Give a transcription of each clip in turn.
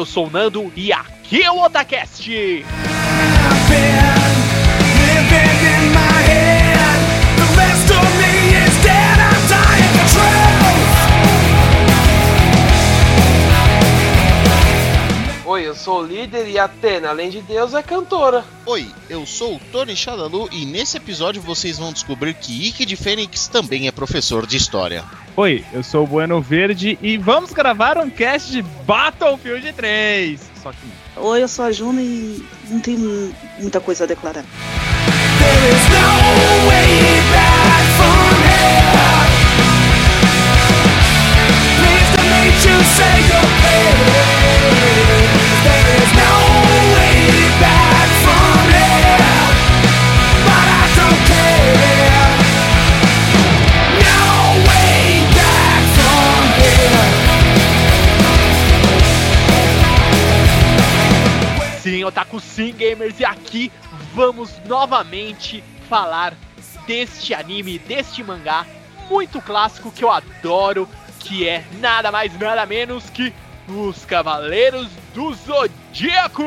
Eu sou o Nando e aqui é o Otacast. Oi, eu sou o líder e a Atena, além de Deus, é cantora. Oi, eu sou o Tony Shadalu e nesse episódio vocês vão descobrir que Ike de Fênix também é professor de história. Oi, eu sou o Bueno Verde e vamos gravar um cast de Battlefield 3. Só que não. Oi, eu sou a Juna e não tenho muita coisa a declarar. Sim, Otaku Sim Gamers, e aqui vamos novamente falar deste anime, deste mangá muito clássico que eu adoro, que é nada mais nada menos que Os Cavaleiros do Zodíaco!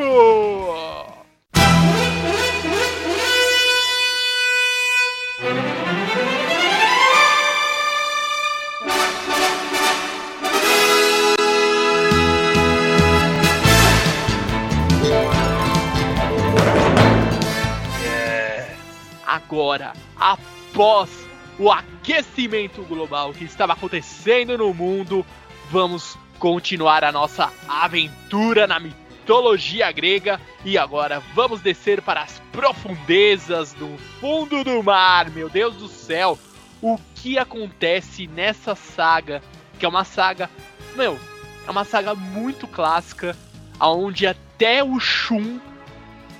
Agora, após o aquecimento global que estava acontecendo no mundo, vamos continuar a nossa aventura na mitologia grega e agora vamos descer para as profundezas do fundo do mar. Meu Deus do céu, o que acontece nessa saga? Que é uma saga, meu, é uma saga muito clássica, aonde até o Shun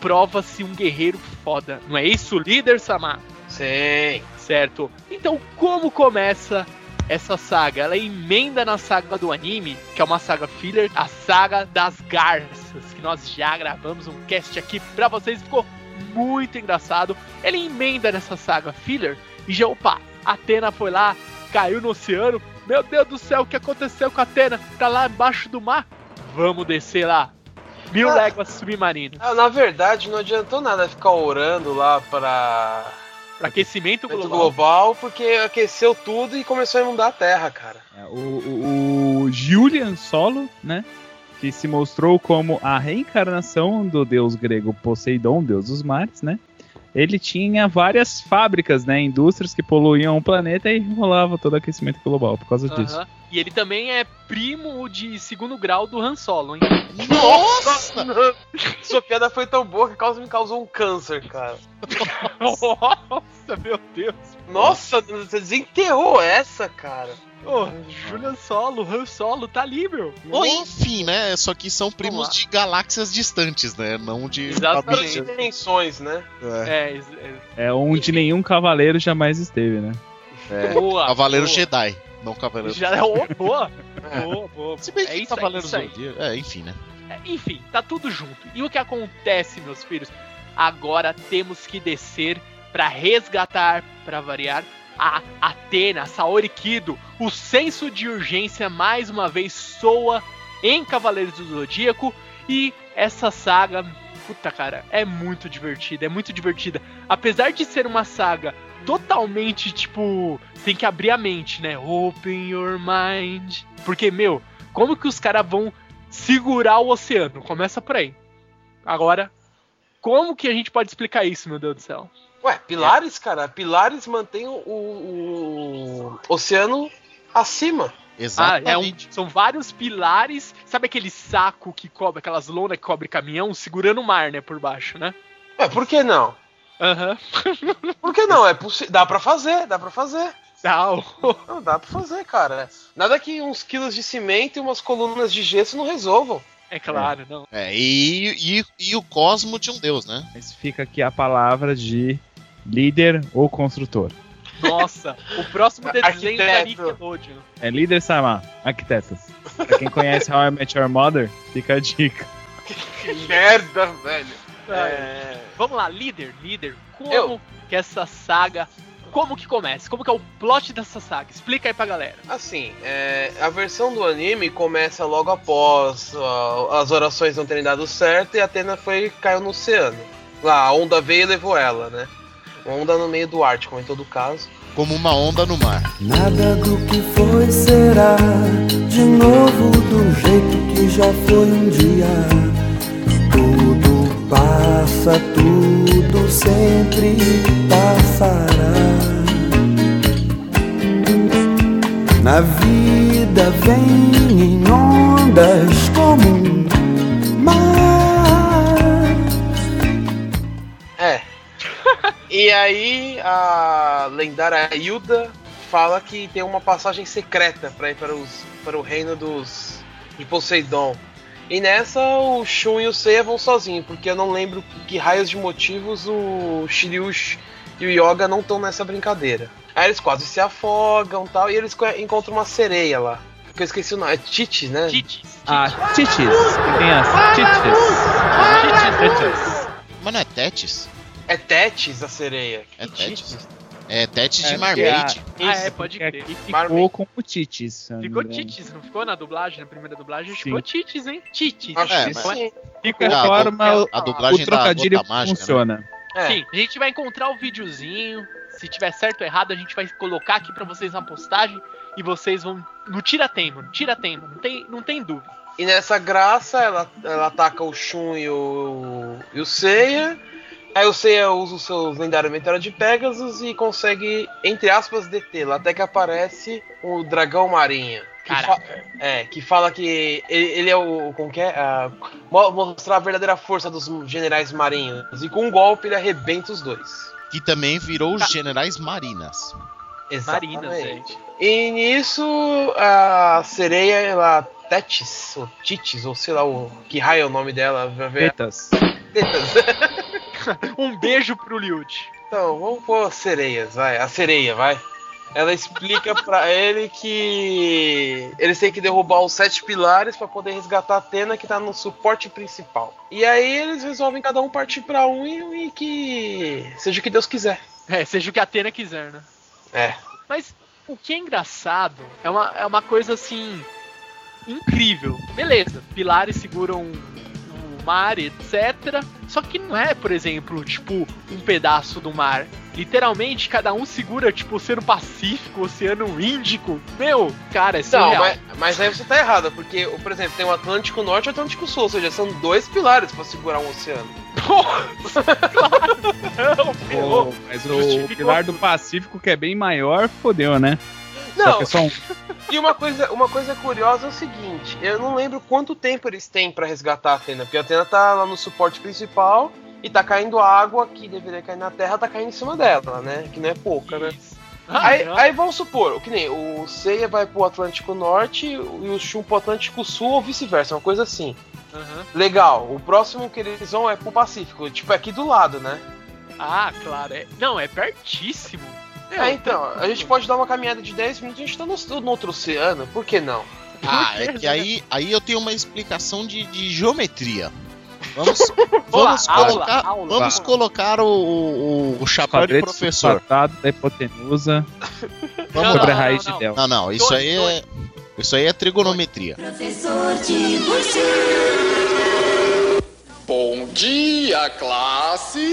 prova-se um guerreiro foda. Não é isso, líder Samar? Sim. Certo. Então, como começa essa saga? Ela emenda na saga do anime, que é uma saga filler, a saga das garças, que nós já gravamos um cast aqui pra vocês, ficou muito engraçado. Ele emenda nessa saga filler e já, opa, Atena foi lá, caiu no oceano. Meu Deus do céu, o que aconteceu com a Atena? Tá lá embaixo do mar. Vamos descer lá. Mil Ah. léguas submarinas. Ah, na verdade, não adiantou nada ficar orando lá pra Pra aquecimento global. global. global, porque aqueceu tudo e começou a inundar a Terra, cara. É, o, o, o Julian Solo, né? Que se mostrou como a reencarnação do deus grego Poseidon, deus dos mares, né? Ele tinha várias fábricas, né? Indústrias que poluíam o planeta e rolava todo o aquecimento global por causa disso. E ele também é primo de segundo grau do Han Solo, hein? Nossa! Sua piada foi tão boa que causa- me causou um câncer, cara. Nossa, meu Deus. Nossa, você desenterrou essa, cara. Ô, Julian Solo, Han Solo, tá ali, meu. Ou enfim, né? Só que são primos de galáxias distantes, né? Não de. Exatamente. Dimensões, né? É. É, é, É onde nenhum cavaleiro jamais esteve, né? é, boa. Cavaleiro boa. Jedi, não Cavaleiro Já é oh, boa. É. Boa, boa. Se bem é que isso Cavaleiro isso aí. Zodíaco. É, enfim, né? É, Enfim, tá tudo junto. E o que acontece, meus filhos? Agora temos que descer para resgatar, para variar, a Atena, Saori Kido. O senso de urgência mais uma vez soa em Cavaleiros do Zodíaco e essa saga, puta cara, é muito divertida, é muito divertida. Apesar de ser uma saga totalmente tipo, tem que abrir a mente, né? Open your mind. Porque, meu, como que os caras vão segurar o oceano? Começa por aí. Agora, como que a gente pode explicar isso, meu Deus do céu? Ué, pilares, cara. Pilares mantêm o, o- o oceano acima. Ah, é um- Exatamente. são vários pilares. Sabe aquele saco que cobre, aquelas lonas que cobre caminhão, segurando o mar, né, por baixo, né? Ué, por que não? Aham. Por que não? É possi- dá pra fazer, dá pra fazer. Não. Não, dá pra fazer, cara. Nada que uns quilos de cimento e umas colunas de gesso não resolvam. É claro, não. É, e, e, e o cosmo de um deus, né? Mas fica aqui a palavra de líder ou construtor. Nossa, o próximo desenho da Arquiteto. Nickelodeon. É líder Sama, arquitetos. Pra quem conhece How I Met Your Mother, fica a dica. Que merda, velho. É... Vamos lá, líder, líder. Como Eu. que essa saga. Como que começa? Como que é o plot dessa saga? Explica aí pra galera. Assim, é, a versão do anime começa logo após ó, as orações não terem dado certo e a Atena foi caiu no oceano. Lá, a onda veio e levou ela, né? Uma onda no meio do Ártico, em todo caso. Como uma onda no mar. Nada do que foi será de novo do jeito que já foi um dia. Tudo passa, tudo sempre passará. Na vida vem em ondas como um mar. E aí a lendária Hilda fala que tem uma passagem secreta para ir para, os, para o reino dos de Poseidon. E nessa o Shun e o Seiya vão sozinhos, porque eu não lembro que raios de motivos o Shiryu e o Yoga não estão nessa brincadeira. Aí eles quase se afogam tal, e eles co- encontram uma sereia lá. Que eu esqueci o nome, é Titi, né? Titis. Ah, Titis. Que tem as Titis. Titis. Mas não é Tétis? É Tetis a sereia. É Que Tétis. É Tétis de É, Marmaid. Ah, é, pode crer. aqui Marmite. ficou com o Titis. Ficou. Titis, não ficou na dublagem, na primeira dublagem? Sim. Ficou Titis, hein? Titis. Acho É, mas-. Fica Ah, a forma, du- a dublagem o trocadilho da Mágica, né? funciona. É. Sim, a gente vai encontrar o videozinho. Se tiver certo ou errado, a gente vai colocar aqui pra vocês na postagem. E vocês vão. No tira-tempo, no tira-tempo, não tem, não tem dúvida. E nessa graça, ela, ela ataca o Shun e o, e o Seiya. Aí o Seiya usa os seus lendários meteoros de Pegasus e consegue, entre aspas, detê-la. Até que aparece o dragão marinho. Que é, que fala que ele, ele é o. Como que é? Ah, mo- mostrar a verdadeira força dos generais marinhos. E com um golpe ele arrebenta os dois. Que também virou os generais Marinas. Marinas, Exatamente. E nisso, a sereia, ela. Tetis, ou Titis, ou sei lá o que raio é o nome dela. vai ver- Tetas. Tetas. Um beijo pro Liud. Então, vamos pôr as sereias, vai. A sereia, vai. Ela explica pra ele que eles têm que derrubar os sete pilares pra poder resgatar a Atena que tá no suporte principal. E aí eles resolvem cada um partir pra um e, e que seja o que Deus quiser. É, seja o que a Atena quiser, né? É. Mas o que é engraçado é uma, é uma coisa assim. incrível. Beleza, pilares seguram mar, etc. Só que não é, por exemplo, tipo, um pedaço do mar. Literalmente, cada um segura, tipo, o Oceano Pacífico, o Oceano Índico. Meu, cara, é Não, surreal. mas, mas aí você tá errado, porque, por exemplo, tem o Atlântico Norte e o Atlântico Sul, ou seja, são dois pilares pra segurar um oceano. Porra! claro! Não, ferrou. Pô, mas o Justificou pilar do. Pacífico, que é bem maior, fodeu, né? Só Não, que é só um. E uma coisa, uma coisa curiosa é o seguinte, eu não lembro quanto tempo eles têm pra resgatar a Atena, porque a Atena tá lá no suporte principal e tá caindo água que deveria cair na Terra, tá caindo em cima dela, né? Que não é pouca, né? Ah, Aí, aí vamos supor, o que nem o Seiya vai pro Atlântico Norte e o Shun pro Atlântico Sul ou vice-versa, uma coisa assim. Aham. Legal, o próximo que eles vão é pro Pacífico, tipo é aqui do lado, né? Ah, claro. É... Não, é pertíssimo. É, então, a gente pode dar uma caminhada de 10 minutos, a gente tá no, no outro oceano, por que não? Ah, é que aí, aí eu tenho uma explicação de, de geometria. Vamos, vamos aula, colocar, aula. vamos colocar o, o, o chapéu de Quadrete professor. da hipotenusa Vamos Não, sobre a raiz não, de Del. Não, não, isso Dois, aí é. Isso aí é trigonometria. Professor Tiburcio. Bom dia, classe!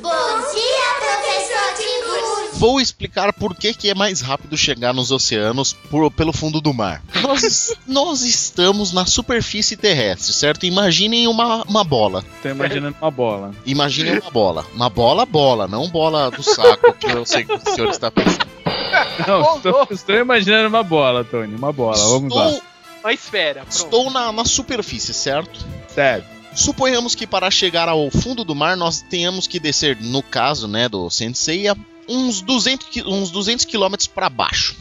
Bom dia, professor Tiburcio. Vou explicar por que, que é mais rápido chegar nos oceanos por- pelo fundo do mar. Nós, nós estamos na superfície terrestre, certo? Imaginem uma, uma bola. Tô imaginando uma bola. Imaginem uma bola. Uma bola, bola, não bola do saco que eu sei que o senhor está pensando. Não, estou, estou imaginando uma bola, Tony. Uma bola. Vamos lá. Estou, Uma esfera. Pronto. estou na, na superfície, certo? Certo. Suponhamos que para chegar ao fundo do mar nós tenhamos que descer, no caso né, do Senseiya, uns 200, qui- uns 200 quilômetros para baixo.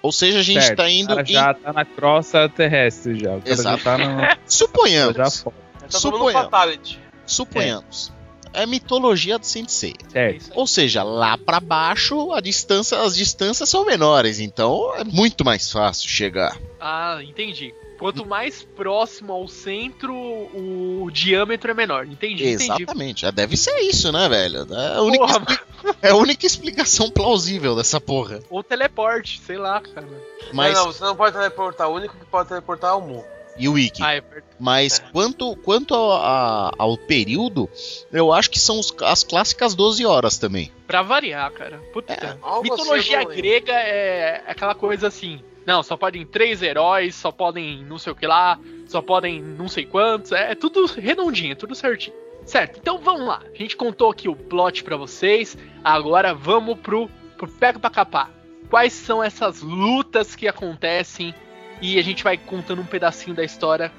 Ou seja, a gente está indo O cara em... já tá na crosta terrestre já. O cara Exato. já tá no. Suponhamos, Já. Tá Suponhamos. fatality. suponhamos. É mitologia do Sensei. Certo. Ou seja, lá para baixo a distância, as distâncias são menores, então é muito mais fácil chegar. Ah, entendi. Quanto mais próximo ao centro, o diâmetro é menor. Entendi, entendi. Exatamente, é, deve ser isso, né, velho? É a única, Porra, expli- é a única explicação plausível dessa porra. Ou teleporte, sei lá, cara. Mas Não, não, você não pode teleportar. O único que pode teleportar é o Mu. e o Wiki? Ah, é. Mas quanto, quanto a- a- ao período, eu acho que são os- as clássicas 12 horas também. Pra variar, cara. Puta. É, Mitologia grega é aquela coisa assim. Não, só podem três heróis, só podem não sei o que lá, só podem não sei quantos. É, tudo redondinho, é tudo certinho. Certo, então vamos lá. A gente contou aqui o plot pra vocês. Agora vamos pro, pro Pega pra Capar. Quais são essas lutas que acontecem? E a gente vai contando um pedacinho da história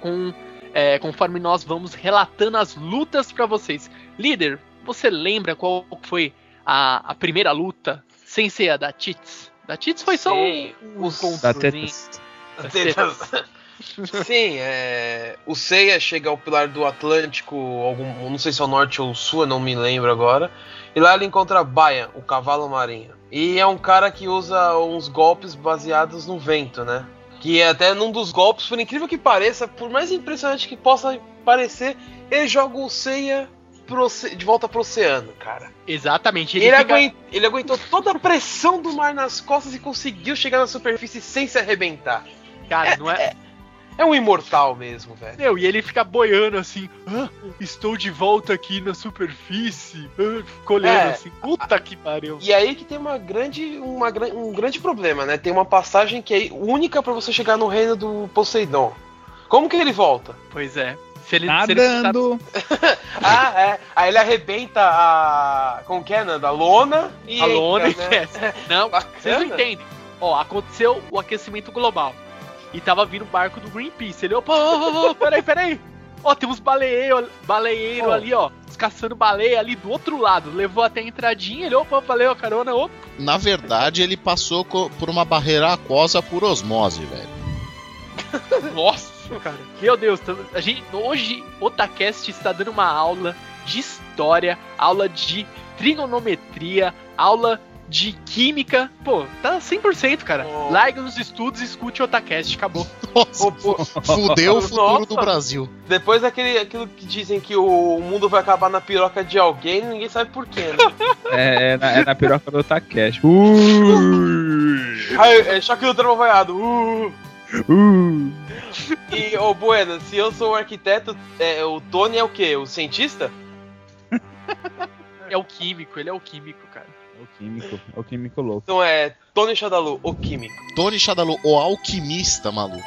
com, é, conforme nós vamos relatando as lutas pra vocês. Líder, você lembra qual foi a, a primeira luta sem ser a da Tits? Da Tits foi só Sim, um, um Da tetas. Das Tetas. tetas. Sim, é... o Seiya chega ao pilar do Atlântico, algum... não sei se é o norte ou o sul, eu não me lembro agora. E lá ele encontra Bayan, o cavalo marinho. E é um cara que usa uns golpes baseados no vento, né? Que é até num dos golpes, por incrível que pareça, por mais impressionante que possa parecer, ele joga o Seiya pro de volta pro oceano, cara. Exatamente. Ele, Ele, fica- ele aguentou toda a pressão do mar nas costas e conseguiu chegar na superfície sem se arrebentar. Cara, não é. É um imortal mesmo, velho. Meu, e ele fica boiando assim. "Ah, estou de volta aqui na superfície. Ah, fica olhando É. assim. Puta que pariu. E aí que tem uma grande, uma, um grande problema, né? Tem uma passagem que é única pra você chegar no reino do Poseidon. Como que ele volta? Pois é. Se ele, se ele Nadando. Ah, é. Aí ele arrebenta a. Como que é, Nando? A lona e. A lona entra, né? Não, vocês não Bacana. entendem. Ó, aconteceu o aquecimento global. E tava vindo o barco do Greenpeace. Ele, opa, oh, oh, peraí, peraí. Ó, tem uns baleeiros baleeiro ali, ó. Caçando baleia ali do outro lado. Levou até a entradinha. Ele, opa, valeu a carona, opa. Na verdade, ele passou por uma barreira aquosa por osmose, velho. Nossa, cara. Meu Deus, a gente hoje o Otacast está dando uma aula de história, aula de trigonometria, aula de química. Pô, tá 100%, cara. Oh. Larga os estudos e escute o Otacast, acabou. Nossa, pô, fudeu o futuro Nossa. do Brasil. Depois daquele aquilo que dizem que o mundo vai acabar na piroca de alguém, ninguém sabe por quê, né? É, é na, é na piroca do Takeshi. Uh, Aí, é choque do tramo vaiado. Uh! Uh. E, ô Bueno, se eu sou o arquiteto, é, o Tony é o quê? O cientista? É o químico, ele é o químico, cara. É o químico, é o químico louco. Então é Tony Shadalu, o químico. Tony Shadalu, o alquimista, maluco.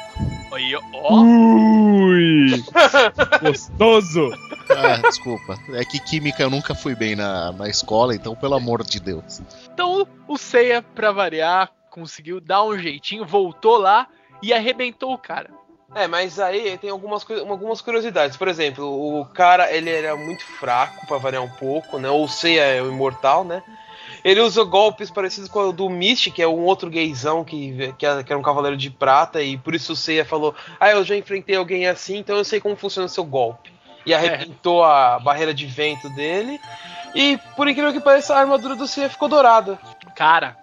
Aí, ó. Ui! Gostoso! Ah, desculpa. É que química eu nunca fui bem na, na escola, então pelo amor de Deus. Então o Seiya, pra variar, conseguiu dar um jeitinho, voltou lá e arrebentou o cara. É, mas aí tem algumas, algumas curiosidades. Por exemplo, o cara ele era muito fraco, pra variar um pouco, né? O Seiya é o imortal, né? Ele usa golpes parecidos com o do Mist, que é um outro gaysão que, que, é- era um cavaleiro de prata, e por isso o Seiya falou: Ah, eu já enfrentei alguém assim, então eu sei como funciona o seu golpe. E arrebentou a barreira de vento dele. E por incrível que pareça, a armadura do Seiya ficou dourada. Cara,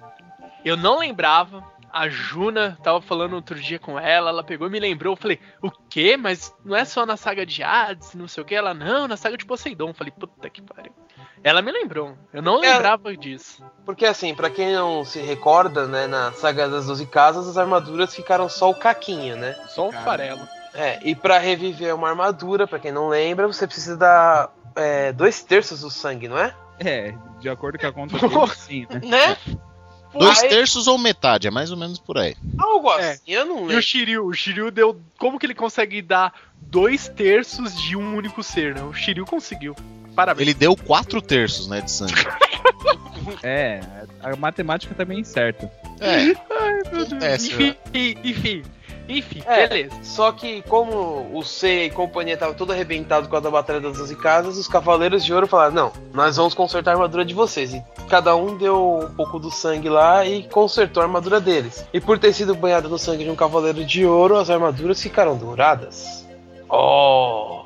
eu não lembrava a Juna, tava falando outro dia com ela, ela pegou e me lembrou. Eu falei, o quê? Mas não é só na saga de Hades, não sei o que. Ela, não, na saga de Poseidon. Eu falei, puta que pariu. Ela me lembrou. Eu não É. lembrava disso. Porque assim, pra quem não se recorda, né, na saga das 12 casas, as armaduras ficaram só o caquinho, né? Só o farelo. É, e pra reviver uma armadura, pra quem não lembra, você precisa dar é, dois terços do sangue, não é? É, de acordo com a conta dele, sim, né? Né? Dois terços ou metade, é mais ou menos por aí. Algo É. assim, eu não E o lembro. Shiryu, o Shiryu deu. Como que ele consegue dar dois terços de um único ser, né? O Shiryu conseguiu. Parabéns. Ele deu quatro terços, né, de sangue. É, a matemática tá bem certa. É, Ai, meu Deus. acontece, Enfim, enfim, enfim, É. beleza. Só que como o Seiya e companhia tava todo arrebentado com a da Batalha das 12 Casas, os Cavaleiros de Ouro falaram, não, nós vamos consertar a armadura de vocês. E cada um deu um pouco do sangue lá e consertou a armadura deles. E por ter sido banhada no sangue de um Cavaleiro de Ouro, as armaduras ficaram douradas. Oh!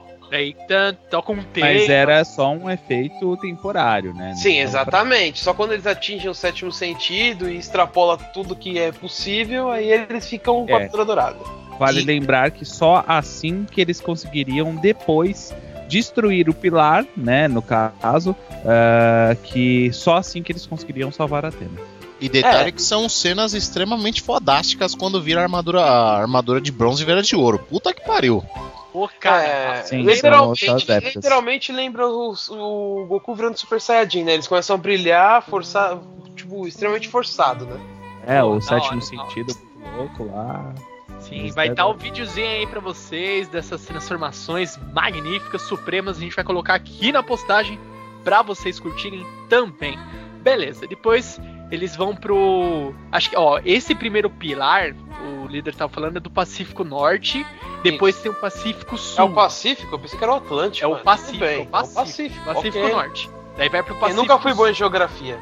Tá, toca um tema. Mas era só um efeito temporário, né? Sim, exatamente. Só quando eles atingem o sétimo sentido e extrapola tudo que é possível, aí eles ficam com a É. armadura dourada. Vale E- lembrar que só assim que eles conseguiriam depois destruir o pilar, né? No caso, ah, que só assim que eles conseguiriam salvar a Atena. E detalhe É. que são cenas extremamente fodásticas quando vira a armadura, a armadura de bronze e vira de ouro. Puta que pariu. Pô, cara. É, Sim, literalmente, literalmente lembra o, o Goku virando Super Saiyajin, né? Eles começam a brilhar, forçar, tipo, extremamente forçado, né? É, Pô, o da sétimo hora, sentido louco lá. Sim, vai estar o bom. videozinho aí pra vocês dessas transformações magníficas, supremas. A gente vai colocar aqui na postagem pra vocês curtirem também. Beleza, depois eles vão pro. Acho que, ó, esse primeiro pilar, o líder tava falando, é do Pacífico Norte. Depois tem o Pacífico Sul. É o Pacífico? Eu pensei que era o Atlântico. É o. Pacífico, é o Pacífico, É o Pacífico, Pacífico ok. Norte. Daí vai pro Eu Pacífico nunca fui bom em geografia.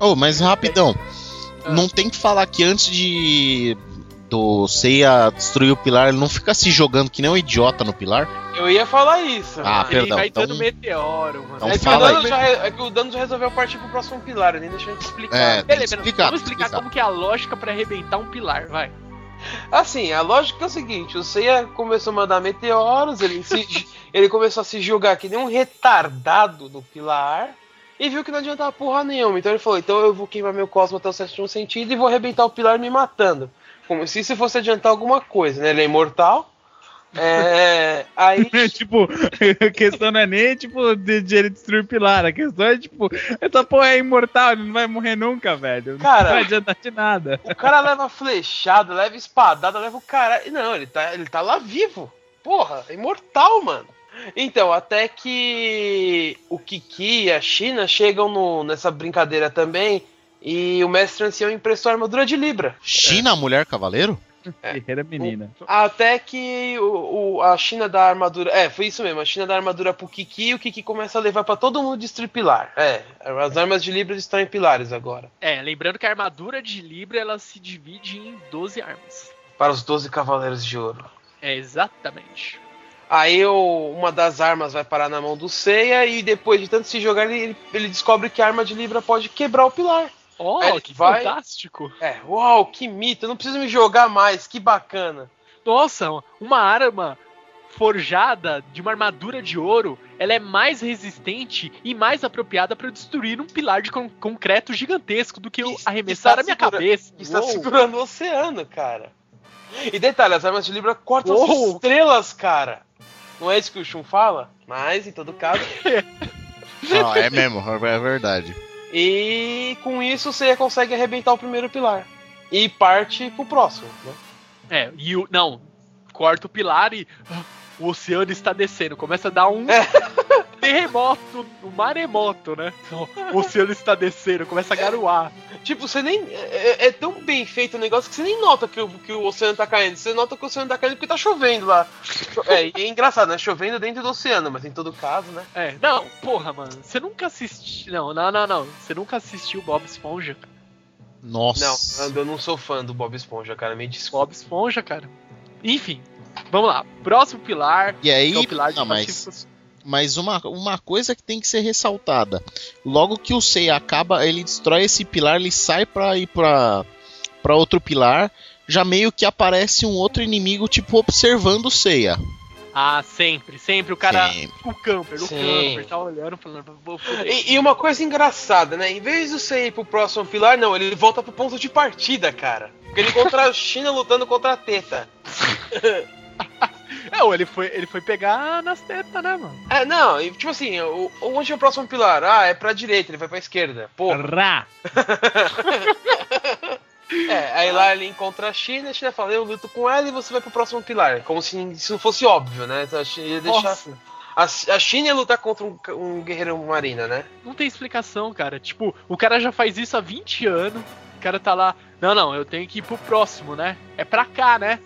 Oh, mas rapidão. Ah. Não tem que falar que antes de do Seiya destruir o pilar, ele não fica se jogando que nem um idiota no pilar. Eu ia falar isso. Ah, Ele Perdão, vai então- dando meteoro, mano. então é, que o fala Dano aí. já, re- é que o Dano já resolveu partir pro próximo pilar, nem deixou a gente explicar. É, Beleza, explicar, vamos explicar explicar. como que é a lógica pra arrebentar um pilar, vai. Assim, a lógica é o seguinte: o Seiya começou a mandar meteoros, ele, se- ele começou a se jogar que nem um retardado no pilar e viu que não adiantava porra nenhuma. Então ele falou: então eu vou queimar meu cosmo até o sétimo sentido e vou arrebentar o pilar me matando. Como se isso fosse adiantar alguma coisa, né? Ele é imortal. É, aí. tipo, a questão não é nem, tipo, de, de ele destruir o pilar. A questão é, tipo, essa porra é imortal, ele não vai morrer nunca, velho. Cara- não vai adiantar de nada. O cara leva flechada, leva espadada, leva o cara. Não, ele tá, ele tá lá vivo. Porra, é imortal, mano. Então, até que o Kiki e a China chegam no- nessa brincadeira também. E o mestre ancião emprestou a armadura de Libra. China, mulher cavaleiro? Guerreira menina. Até que o, o- a China dá a armadura. É, foi isso mesmo. A China dá a armadura pro Kiki e o Kiki começa a levar pra todo mundo destruir pilar. É, as armas de Libra estão em pilares agora. É, lembrando que a armadura de Libra ela se divide em 12 armas. Para os 12 Cavaleiros de Ouro. É, exatamente. Aí o- uma das armas vai parar na mão do Seiya e depois de tanto se jogar, ele, ele descobre que a arma de Libra pode quebrar o pilar. Oh, que vai- fantástico! É, uau, que mito, eu não preciso me jogar mais, que bacana. Nossa, uma arma forjada de uma armadura de ouro, ela é mais resistente e mais apropriada para destruir um pilar de con- concreto gigantesco do que eu arremessar a minha segura- cabeça. Que está Uou. segurando o oceano, cara. E detalhe, as armas de Libra cortam as Uou. estrelas, cara. Não é isso que o Shun fala? Mas, em todo caso. Não, é mesmo, é verdade. E com isso Seiya consegue arrebentar o primeiro pilar. E parte pro próximo, né? É, e o. Não, corta o pilar e. O oceano está descendo. Começa a dar um É. terremoto, um maremoto, né? Então, O oceano está descendo, começa a garoar. Tipo, você nem. É, é tão bem feito o negócio que você nem nota que o, que o oceano tá caindo. Você nota que o oceano tá caindo porque tá chovendo lá. É, e é engraçado, né? Chovendo dentro do oceano, mas em todo caso, né? É, não, porra, mano. Você nunca assistiu. Não, não, não, não. Você nunca assistiu Bob Esponja? Nossa. Não, eu não sou fã do Bob Esponja, cara. Me desculpa. Bob Esponja, cara. Enfim, vamos lá. Próximo pilar. E aí, que é o pilar de não, mas, mas uma, uma coisa que tem que ser ressaltada. Logo que o Seiya acaba, ele destrói esse pilar, ele sai pra ir pra, pra outro pilar, já meio que aparece um outro inimigo, tipo, observando o Seiya. Ah, sempre, sempre. O cara, Sempre. o camper, o Sim. camper, tá olhando, falando. E, e uma coisa engraçada, né? Em vez de você ir pro próximo pilar, não, ele volta pro ponto de partida, cara. Porque ele encontra a China lutando contra a Teta. É, ou ele foi, ele foi pegar nas tetas, né, mano? É, não, e, tipo assim, o, onde é o próximo pilar? Ah, é pra direita, ele vai pra esquerda. Porra. Rá! É, aí lá ele encontra a China, a China fala, eu luto com ela e você vai pro próximo pilar. Como se isso não fosse óbvio, né? Então, a China ia deixar. Nossa, A, a China ia lutar contra um, um guerreiro marina, né? não tem explicação, cara. Tipo, o cara já faz isso há 20 anos. O cara tá lá. Não, não, eu tenho que ir pro próximo, né? É pra cá, né?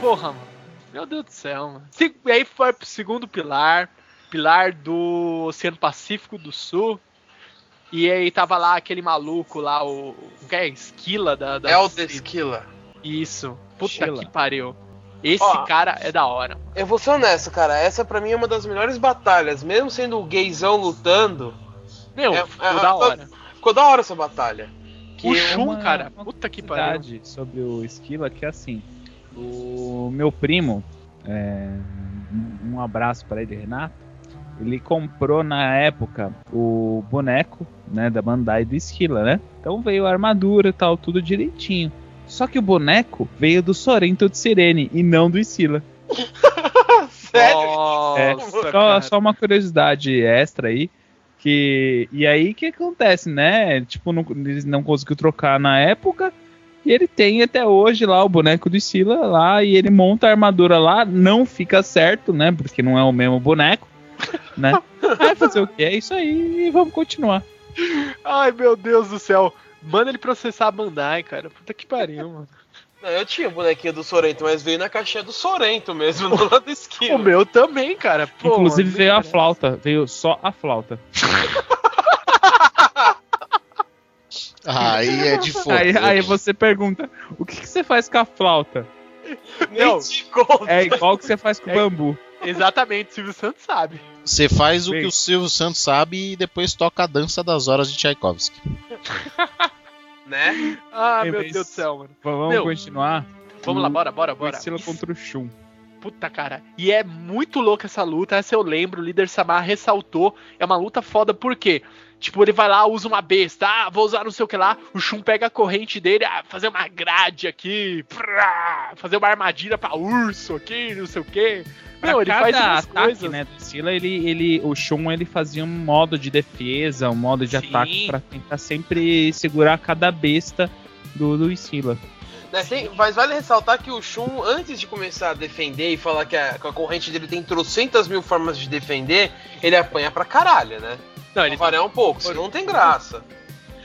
Porra, mano. Meu Deus do céu, mano. E aí foi pro segundo pilar. Pilar do Oceano Pacífico do Sul. E aí tava lá aquele maluco lá, o. o que é? Esquila da. da Elder Skilla. Isso. Puta Esquila. que pariu. Esse Ó. cara é da hora. Eu vou ser honesto, cara. Essa pra mim é uma das melhores batalhas. Mesmo sendo o gaysão lutando, Meu, É- ficou é- da hora. ficou da hora essa batalha. O é Shun, uma- cara. Puta que pariu. sobre o Esquila que é assim. O meu primo, é, um- abraço para ele, Renato. Ele comprou na época o boneco, né, da Bandai do Esquila, né? Então veio a armadura e tal, tudo direitinho. Só que o boneco veio do Sorento de Sirene e não do Esquila. Sério? É, Nossa, só, cara. só uma curiosidade extra aí. Que, e aí o que acontece, né? Tipo, não, eles não conseguiu trocar na época. E ele tem até hoje lá o boneco do Sila lá. E ele monta a armadura lá. Não fica certo, né? Porque não é o mesmo boneco. Né? Vai fazer o que? É isso aí e vamos continuar. Ai, meu Deus do céu. Manda ele processar a Bandai, cara. Puta que pariu, mano. Não, eu tinha o bonequinho do Sorento, mas veio na caixinha do Sorento mesmo, no lado O esquilo. meu também, cara. Pô, Inclusive veio a flauta. Veio só a flauta. Aí é de fogo. Aí, aí você pergunta: o que, que você faz com a flauta? Não. te conto. É igual que você faz com o É- bambu. Exatamente, Silvio Santos sabe. Você faz o Bem. que o Silvio Santos sabe e depois toca a dança das horas de Tchaikovsky. Né? Ah, Ei, meu Deus do céu, mano. Vamos Meu, continuar? Vamos lá, bora, bora, O bora. Estilo contra o Shun. Puta, cara. E é muito louca essa luta. Essa eu lembro. O líder Samar ressaltou. É uma luta foda, por quê? Tipo, ele vai lá, usa uma besta. Ah, vou usar não sei o que lá. O Shun pega a corrente dele. Ah, fazer uma grade aqui. prá, fazer uma armadilha pra urso aqui, não sei o que. Meu, ele faz umas ataque, coisas. né, do Sila, ele, ele, o Shun ele fazia um modo de defesa, um modo de Sim. ataque pra tentar sempre segurar cada besta do, do Sila. Né, tem- mas vale ressaltar que o Shun, antes de começar a defender e falar que a, que a corrente dele tem trocentas mil formas de defender, ele apanha pra caralho, né? Não, Ele ele variar um pouco, senão não tem graça.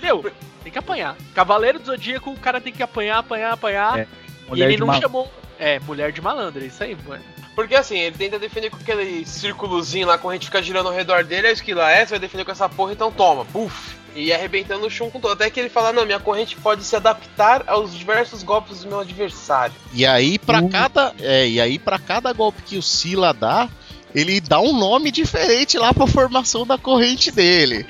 Meu, tem que apanhar. Cavaleiro do Zodíaco, o cara tem que apanhar, apanhar, apanhar. É, e Mulher ele de não mal- chamou. É, mulher de malandro, é isso aí, mano. Porque assim, ele tenta defender com aquele círculozinho lá, a corrente fica girando ao redor dele, aí o esquila é, você vai defender com essa porra, então toma, puf! E arrebentando o chum com todo. Até que ele fala, não, minha corrente pode se adaptar aos diversos golpes do meu adversário. E aí pra Uhum. cada, é, e aí para cada golpe que o Sila dá, ele dá um nome diferente lá pra formação da corrente dele.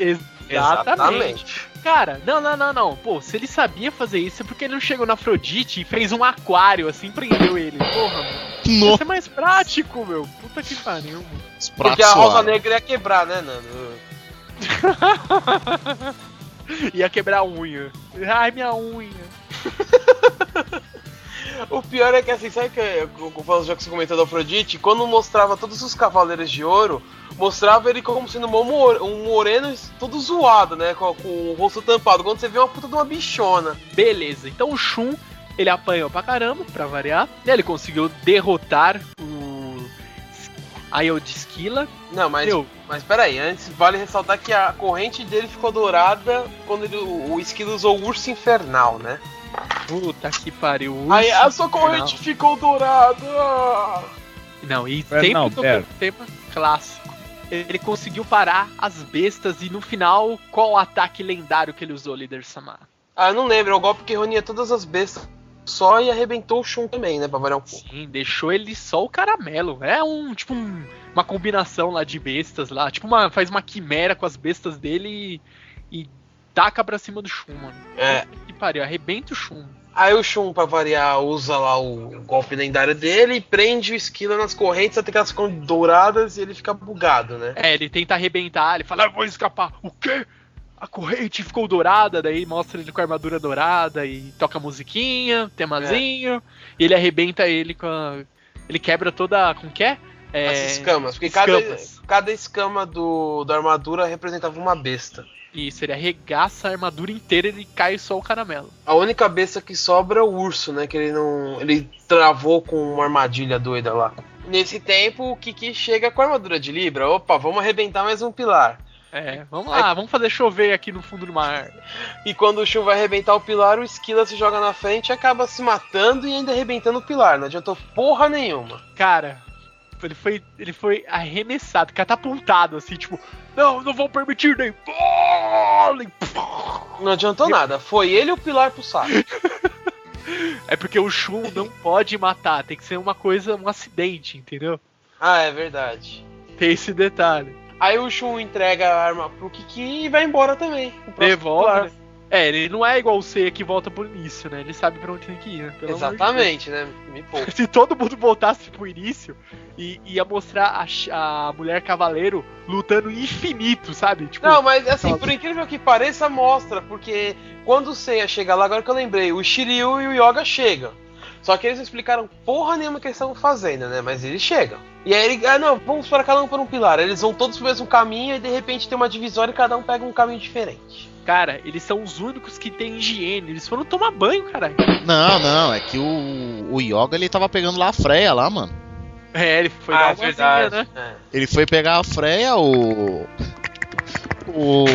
Exatamente. Cara, não, não, não, não. Pô, se ele sabia fazer isso, é porque ele não chegou na Afrodite e fez um aquário, assim, prendeu ele. Porra, mano. Isso é mais prático, meu. Puta que pariu, mano. Porque a Rosa Negra ia quebrar, né, Nando? Ia quebrar a unha. Ai, minha unha. O pior é que assim, sabe que eu, eu falo já que você comentou do Afrodite, quando mostrava todos os cavaleiros de ouro, mostrava ele como sendo um more- um moreno todo zoado, né? Com, com o rosto tampado. Quando você vê uma puta de uma bichona. Beleza, então o Shun, ele apanhou pra caramba, pra variar. E ele conseguiu derrotar o Ayodskila. Não, mas, Meu, mas peraí, antes vale ressaltar que a corrente dele ficou dourada quando ele, o, o esquilo usou o urso infernal, né? Puta que pariu. Aí a sua corrente ficou dourada. Não, e sempre não, tema clássico. Ele conseguiu parar as bestas e no final, qual o ataque lendário que ele usou, líder Samar? Ah, eu não lembro, é o golpe que reunia todas as bestas só e arrebentou o Shun também, né? Pra variar um pouco. Sim, deixou ele só o caramelo. É um, tipo, um- uma combinação lá de bestas lá. Tipo, uma, faz uma quimera com as bestas dele e, e taca pra cima do Shun, mano. É. Pariu, arrebenta o Shun. Aí o Shun, pra variar, usa lá o golpe lendário dele e prende o Esquila nas correntes até que elas ficam douradas e ele fica bugado, né? É, ele tenta arrebentar, ele fala, "Ah, vou escapar. O quê? A corrente ficou dourada, daí mostra ele com a armadura dourada e toca a musiquinha, temazinho, e ele arrebenta ele com a... Ele quebra toda. Como que é? É, As escamas. Porque cada, escamas. cada escama do, da armadura representava uma besta. Isso, ele arregaça a armadura inteira e ele cai só o caramelo. A única besta que sobra é o urso, né? Que ele não. Ele travou com uma armadilha doida lá. Nesse tempo, o Kiki chega com a armadura de Libra. Opa, vamos arrebentar mais um pilar. É, vamos lá, vamos fazer chover aqui no fundo do mar. E quando o Shun vai arrebentar o pilar, o Esquila se joga na frente e acaba se matando e ainda arrebentando o pilar. Não adiantou porra nenhuma. Cara, ele foi, ele foi arremessado, catapultado, assim, tipo, não, não vou permitir nem bola! e. Não adiantou nada. Foi ele o pilar pro saco. É porque o Shun não pode matar, tem que ser uma coisa, um acidente, entendeu? Ah, é verdade. Tem esse detalhe. Aí o Shun entrega a arma pro Kiki e vai embora também. Devolve. pilar. É, ele não é igual o Seiya que volta pro início, né? Ele sabe pra onde tem que ir, né? Pelo amor de Exatamente, né? Me poupa. Se todo mundo voltasse pro início e ia mostrar a, a mulher cavaleiro lutando infinito, sabe? Tipo, Não, mas assim, por incrível que pareça, mostra, porque quando o Seiya chega lá, agora que eu lembrei, o Shiryu e o Yoga chegam. Só que eles não explicaram porra nenhuma que eles estavam fazendo, né? Mas eles chegam. E aí ele, ah não, vamos para cada um por um pilar. Eles vão todos pro mesmo caminho e de repente tem uma divisória e cada um pega um caminho diferente. Cara, eles são os únicos que têm higiene. Eles foram tomar banho, caralho. Não, não, é que o, o Yoga ele tava pegando lá a Freya lá, mano. É, ele foi Ah, dar uma voltinha, né? É. Ele foi pegar a Freya, o. O.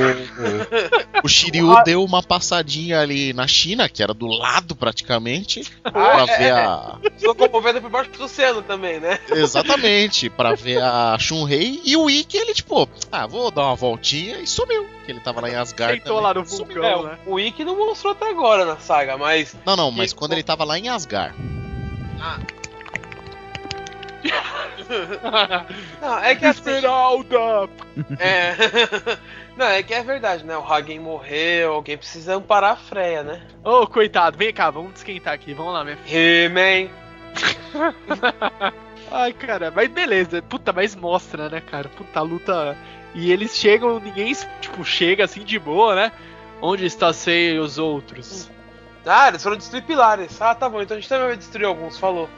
O Shiryu deu uma passadinha ali na China, que era do lado praticamente, pra Ah, é, ver é. a. Comovendo por baixo do oceano também, né? Exatamente, pra ver a Shunrei e o Ikki, ele tipo, ah, vou dar uma voltinha e sumiu. Que ele tava lá em Asgard. Sentou também. lá no vulcão, É, né? o Ikki não mostrou até agora na saga, mas Não, não, mas E- quando ele tava lá em Asgard. Não, é que assim, Esmeralda! é... Não, é que é verdade, né? O Hagen morreu, alguém precisa amparar a Freya, né? Ô, coitado, vem cá, vamos esquentar aqui, vamos lá, minha filha. He-Man. Ai, cara, mas beleza. Puta, mas mostra, né, cara? Puta, a luta. E eles chegam, ninguém, tipo, chega assim de boa, né? Onde está Sei e os outros? Ah, eles foram destruir pilares. Ah, tá bom, então a gente também vai destruir alguns, falou.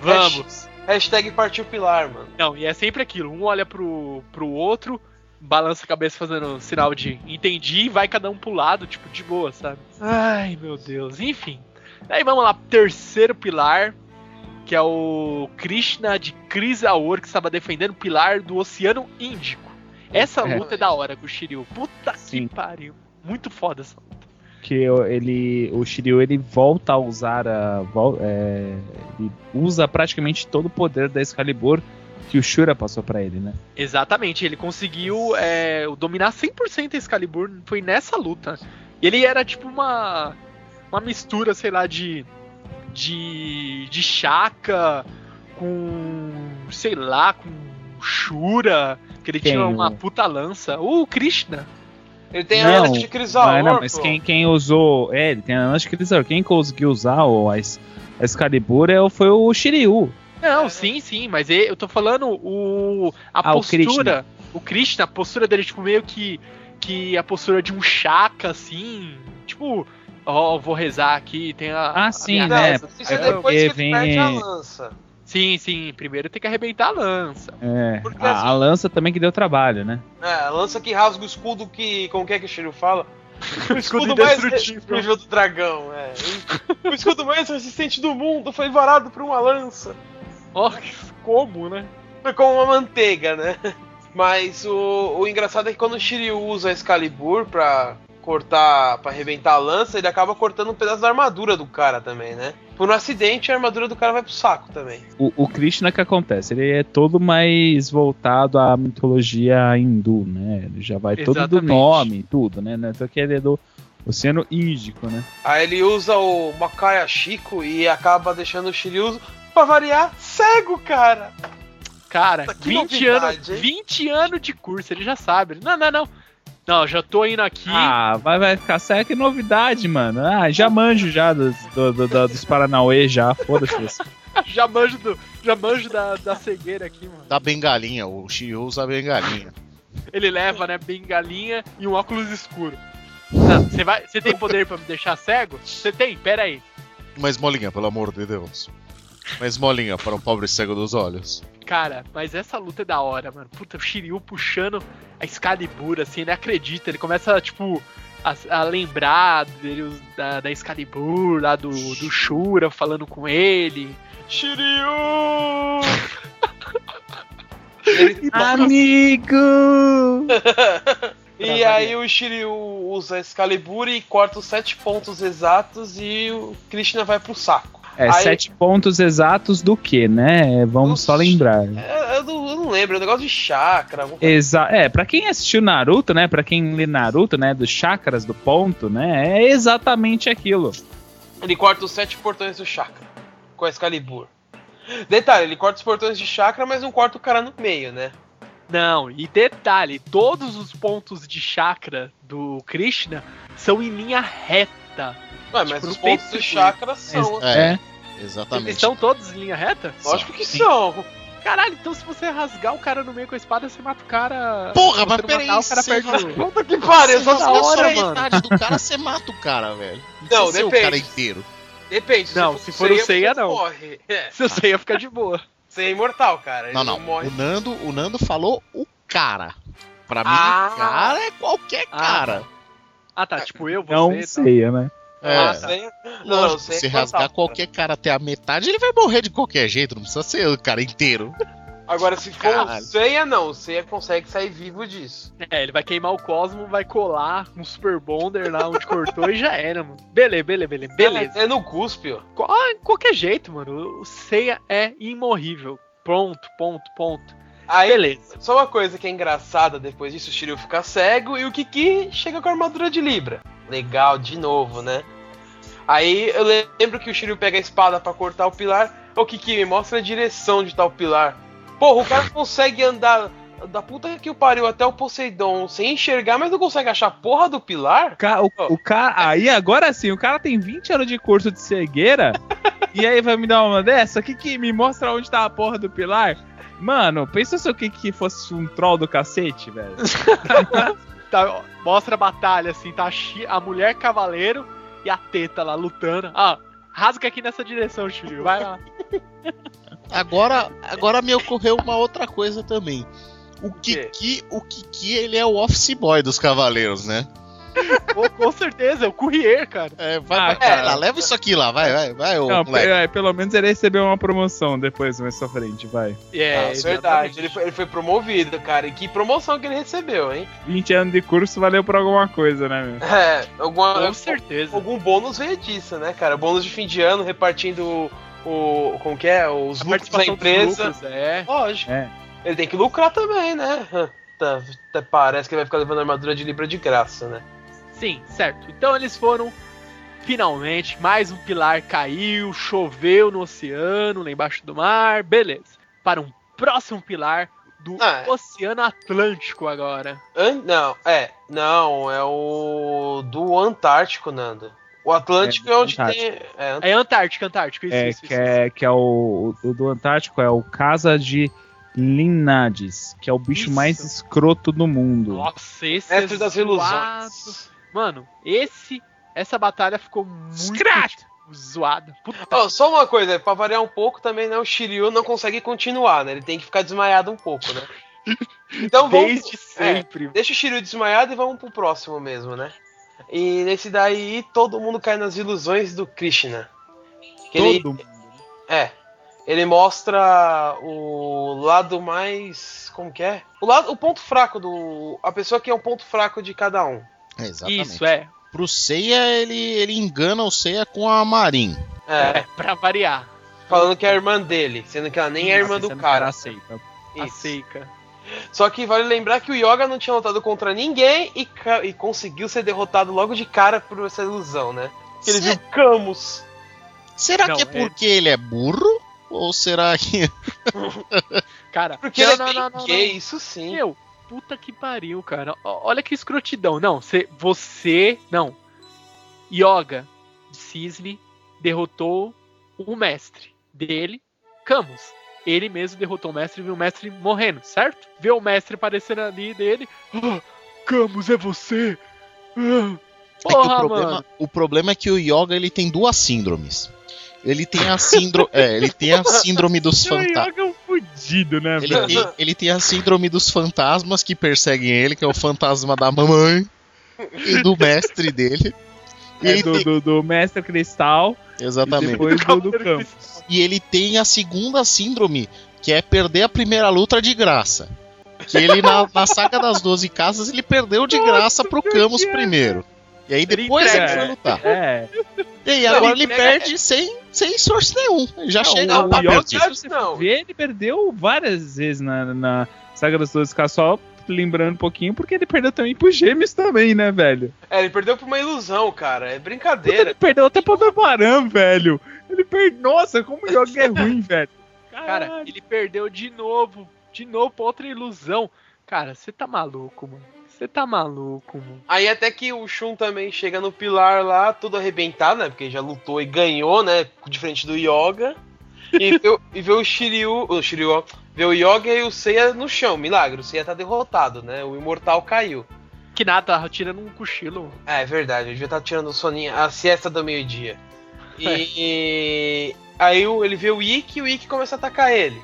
Vamos! Hashtag partiu pilar, mano. Não, e é sempre aquilo: um olha pro, pro outro, balança a cabeça fazendo sinal de entendi e vai cada um pro lado, tipo, de boa, sabe? Ai, meu Deus. Enfim. Aí vamos lá, terceiro pilar, que é o Krishna de Krisaor, que estava defendendo o pilar do Oceano Índico. Essa É. luta é da hora com o Shiryu. Puta Sim. que pariu. Muito foda essa luta. que o- ele, o Shiryu ele volta a usar a, é, ele usa praticamente todo o poder da Excalibur que o Shura passou pra ele, né? Exatamente, ele conseguiu é, dominar 100% a Excalibur, foi nessa luta. E ele era tipo uma uma mistura, sei lá, de de de Shaka com sei lá, com Shura, que ele Quem? tinha uma puta lança. O Krishna. Ele tem Não, a lança de Crisaor, Mas não, mas pô. quem, quem usou. É, ele tem a lança de Crisol. Quem conseguiu usar o, a, Excalibur é, foi o Shiryu. Não, sim, sim, mas e- eu tô falando o a Ah, o postura, o Krishna. a postura dele tipo meio que que a postura de um Shaka assim, tipo, ó, vou rezar aqui, tem a Ah, a sim, minha né? Não, isso é É, depois que ele vem- perde a lança. Sim, sim, primeiro tem que arrebentar a lança. É, Porque a, assim- a lança também que deu trabalho, né? É, a lança que rasga o escudo que. Como que é que o Shiryu fala? O escudo mais resistível do dragão, é. O escudo mais resistente do mundo foi varado por uma lança. Ó, como, né? Foi como uma manteiga, né? Mas o, o engraçado é que quando o Shiryu usa a Excalibur pra cortar, pra arrebentar a lança, ele acaba cortando um pedaço da armadura do cara também, né? Por um acidente, a armadura do cara vai pro saco também. O, o Krishna que acontece, ele é todo mais voltado à mitologia hindu, né? Ele já vai todo do Exatamente. nome e tudo, né? Não é só que ele é do Oceano Índico, né? Aí ele usa o Makaya Chico e acaba deixando o Shiryu, pra variar, cego, cara! Cara, que 20 novidade, anos, hein? 20 anos de curso, ele já sabe. Não, não, não. Não, já tô indo aqui. Ah, vai, vai ficar sério, que novidade, mano. Ah, já manjo já dos, do, do- do- dos Paranauê já, foda-se já manjo, do, já manjo da, da cegueira aqui, mano. Da bengalinha, o Shiryu usa a bengalinha. Ele leva, né, bengalinha e um óculos escuro. Você vai, você tem poder pra me deixar cego? Você tem? Pera aí. Uma esmolinha, pelo amor de Deus. Uma esmolinha para um pobre cego dos olhos. Cara, mas essa luta é da hora, mano. Puta, o Shiryu puxando a Excalibur, assim, ele acredita. Ele começa, tipo, a, a lembrar dele, da, da Excalibur, lá do, do Shura, falando com ele. Shiryu! Ele- Amigo! E aí o Shiryu usa Excalibur e corta os sete pontos exatos e o Krishna vai pro saco. É, Aí- sete pontos exatos do que, né? Vamos só lembrar. É, Eu, não, eu não lembro, é um negócio de chakra. Exa é, pra quem assistiu Naruto, né? Pra quem lê Naruto, né? Dos chakras do ponto, né? É exatamente aquilo. Ele corta os sete portões do chakra com a Excalibur. Detalhe, ele corta os portões de chakra, mas não corta o cara no meio, né? Não, e detalhe, todos os pontos de chakra do Krishna são em linha reta. Ué, mas Tipo, os pontos do do chakra são. É, É. exatamente. Eles são todos em linha reta? Lógico que Sim. são. Caralho, então se você rasgar o cara no meio com a espada, você mata o cara. Porra, Se mas não peraí, matar, o cara perde o... Puta que pariu, só rasga hora, mano. metade do cara, você mata o cara, velho. Não, precisa ser o depende. cara inteiro. Depende. Não, se for o Seiya, não. Morre. É, Se você ia ficar de boa. você é imortal, cara. Ele Não, não. morre. O Nando, o Nando falou o cara. Pra mim, Ah. cara é qualquer Ah, cara. Ah, tá, tipo eu, você. Não tá? sei, né? É, Ah, Não, lógico, se rasgar qualquer cara até a metade, ele vai morrer de qualquer jeito. Não precisa ser o cara inteiro. Agora, se for o Caralho. Seiya, não. O Seiya consegue sair vivo disso. É, ele vai queimar o Cosmo, vai colar um Super Bonder lá onde cortou e já era, mano. Beleza, beleza, beleza. Beleza. É, é no cuspe, ó. Qual- qualquer jeito, mano. O Seiya é imorrível. Ponto, ponto, ponto. Aí, Beleza. só uma coisa que é engraçada depois disso, o Shiryu fica cego e o Kiki chega com a armadura de Libra. Legal, de novo, né? Aí eu lembro que o Shiryu pega a espada pra cortar o pilar. Ô Kiki, me mostra a direção de tal pilar. Porra, o cara consegue andar da puta que o pariu até o Poseidon sem enxergar, mas não consegue achar a porra do pilar? O, o cara, aí agora sim, o cara tem 20 anos de curso de cegueira e aí vai me dar uma dessa? Que que me mostra onde tá a porra do pilar? Mano, pensa se o que que fosse um troll do cacete, velho. Tá, ó, mostra a batalha, assim, tá a, a mulher cavaleiro e a teta lá lutando. Ah, rasga aqui nessa direção, Shiryu. Vai lá. Agora, agora me ocorreu uma outra coisa também. O? Kiki, o Kiki, ele é o office boy dos cavaleiros, né? Com, com certeza, é o courier, cara. É, vai, Ah, vai, cara. cara, leva isso aqui lá, vai, vai, vai, ô Não, moleque. é, pelo menos ele recebeu uma promoção depois, mais pra frente, vai. É, Ah, exatamente. verdade, ele foi, ele foi promovido, cara. E que promoção que ele recebeu, hein? 20 anos de curso valeu pra alguma coisa, né, meu? É, alguma, Com certeza. algum bônus veio disso, né, cara? Bônus de fim de ano repartindo o. como que é? Os A lucros da empresa. lucros, é. Lógico. É. Ele tem que lucrar também, né? Tá, tá- parece que ele vai ficar levando armadura de Libra de graça, né? Sim, certo. Então eles foram. Finalmente, mais um pilar caiu, choveu no oceano, lá embaixo do mar, beleza. Para um próximo pilar do Ah, é. Oceano Atlântico agora. Não, é. Não, é o do Antártico, Nando. O Atlântico É, é, do onde Antártico. tem. É, É Antártica, Antártico, isso, É, isso, que isso, é, que é o, o do Antártico, é o Casa de Linnades, que é o bicho Isso. mais escroto do mundo. Nossa, esse Mestre é das zoado. ilusões. Mano, esse. Essa batalha ficou muito Scratch! zoada. Ó, só uma coisa, pra variar um pouco também, né? O Shiryu não consegue continuar, né? Ele tem que ficar desmaiado um pouco, né? Então vamos. Desde sempre. Deixa o Shiryu desmaiado e vamos pro próximo mesmo, né? E nesse daí todo mundo cai nas ilusões do Krishna. Que ele, Todo mundo. é. Ele mostra o lado mais. Como que é? O, lado, o ponto fraco do. A pessoa que é o ponto fraco de cada um. É, exatamente. Isso, é. Pro Seiya, ele, ele engana o Seiya com a Marin. É. É, pra variar. Falando que é a irmã dele, sendo que ela nem é a irmã do cara. aceita. A Isso. seika. Só que vale lembrar que o Yoga não tinha lutado contra ninguém e, e conseguiu ser derrotado logo de cara por essa ilusão, né? Que ele Cê- viu Camus. Será Não, que é é- porque ele é burro? Ou será que. Cara, Porque não, ele não, é não, não, gay, não. isso sim. Meu, puta que pariu, cara. Olha que escrotidão. Não, cê, você. Não. Yoga Cisne derrotou o mestre dele, Camus. Ele mesmo derrotou o mestre e viu o mestre morrendo, certo? Vê o mestre aparecendo ali dele. Ah, Camus, é você? Ah, É porra, o, problema, mano. o problema é que o Yoga ele tem duas síndromes. Ele tem a síndrome, é, ele tem a síndrome dos O fantasmas. Fudido, né, Ele velho? tem, ele tem a síndrome dos fantasmas que perseguem ele, que é o fantasma da mamãe e do mestre dele. E É ele do, tem- do, do Mestre Cristal e exatamente. depois do, do campo. E ele tem a segunda síndrome, que é perder a primeira luta de graça. Que ele, na, na saga das 12 casas, ele perdeu de graça pro Camus primeiro. E aí depois ele, entrega. foi lutar. É. E aí agora ele ele perde sem, sem esforço nenhum. Ele já Não, chega o Yoga, perdido. se você Não. ele perdeu várias vezes na, na saga das duas casas, só lembrando um pouquinho, porque ele perdeu também pros gêmeos também, né, velho? É, ele perdeu por uma ilusão, cara. É Ele brincadeira. perdeu até pro Dormaran, velho. Ele perdeu. Nossa, como o Yoga é ruim, velho. Cara, ele perdeu de novo. De novo pra outra ilusão. Cara, você tá maluco, mano. Você tá maluco, mano. Aí até que o Shun também chega no pilar lá, tudo arrebentado, né? Porque já lutou e ganhou, né? Diferente do Yoga. E vê, o- e vê o Shiryu. O Shiryu, ó, vê o Yoga e o Seiya no chão. Milagre, o Seiya tá derrotado, né? O imortal caiu. Que nada, tava tirando um cochilo. É, é verdade, eu devia estar tirando o soninho, a siesta do meio-dia. E aí o- ele vê o Ikki e o Ikki começa a atacar ele.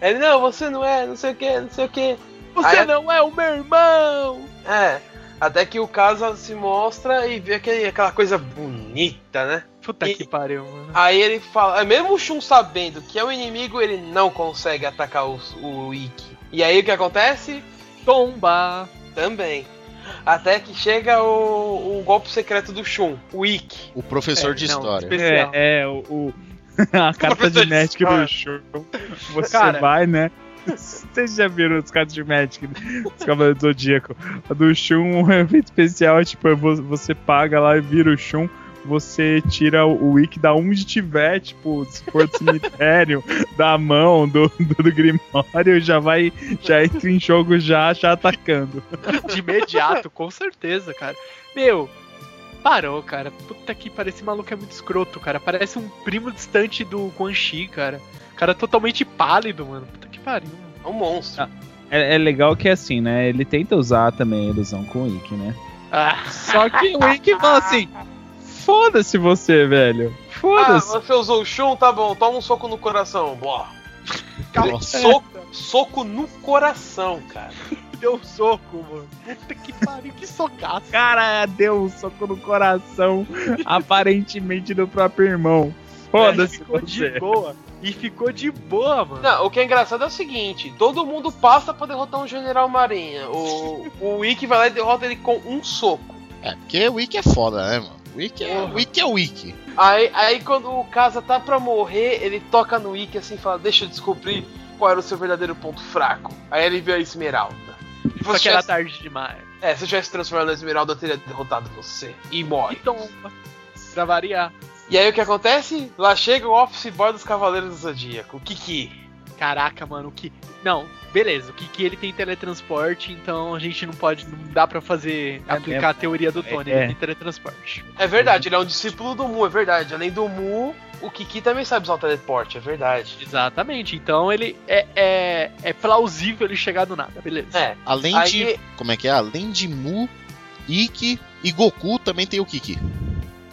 Ele, não, você não é, não sei o que, não sei o que. Você Aí- não é o meu irmão! É, até que o Casa se mostra e vê aquele, aquela coisa bonita, né? Puta E- que pariu, mano. Aí ele fala, é, mesmo o Shun sabendo que é o inimigo, ele não consegue atacar o, o Ikki. E aí o que acontece? Tomba! Também. Até que chega o, o golpe secreto do Shun, o Ikki. O professor É, de não, história. especial. É, é, o. o- a carta de de do show. Você Cara. vai, né? Vocês já viram os cartas de Magic dos Cavaleiros do Zodíaco? A do Shun, um efeito especial é tipo, vo- você paga lá e vira o Shun, você tira o wiki da onde tiver, tipo, se for do cemitério, da mão, do, do, do Grimório, já vai, já entra em jogo já, já atacando. De imediato, com certeza, cara. Meu, parou, cara. Puta que pariu, esse maluco é muito escroto, cara. Parece um primo distante do Quan Chi, cara. Cara é totalmente pálido, mano. Puta que pariu. É um monstro. É, é legal que é assim, né? Ele tenta usar também a ilusão com o wiki, né? Ah, Só que o wiki fala assim: foda-se você, velho. Ah, Foda-se. você usou o Shun? Tá bom, toma um soco no coração. Boa. Nossa. Soco, soco no coração, cara. deu um soco, mano. Puta que pariu, que socaço. cara deu um soco no coração, aparentemente do próprio irmão. E Foda-se ficou de você. boa. E ficou de boa, mano. Não, o que é engraçado é o seguinte: todo mundo passa pra derrotar um general marinha. O, o Ikki vai lá e derrota ele com um soco. É, porque o Wiki é foda, né, mano? O Wiki é, o Wiki é Wiki. Aí, aí quando o Casa tá pra morrer, ele toca no Ikki assim e fala: Deixa eu descobrir qual era o seu verdadeiro ponto fraco. Aí ele vê a Esmeralda. Só você que era tivesse, tarde demais. é, se eu tivesse transformado na Esmeralda, eu teria derrotado você. E morre. Então, pra variar. E aí o que acontece? Lá chega o Office Boy dos Cavaleiros do Zodíaco, o Kiki. Caraca, mano, o que. Não, beleza, o que que ele tem teletransporte, então a gente não pode. Não dá pra fazer. É, aplicar a teoria do Tony, é. ele tem teletransporte. É verdade, ele é um discípulo do Mu, é verdade. Além do Mu, o Kiki também sabe usar o teleporte, é verdade. Exatamente, então ele é, é, é plausível ele chegar do nada, beleza. É. Além Aí, de. Como é que é? Além de Mu, Ikki e Goku também tem o Kiki.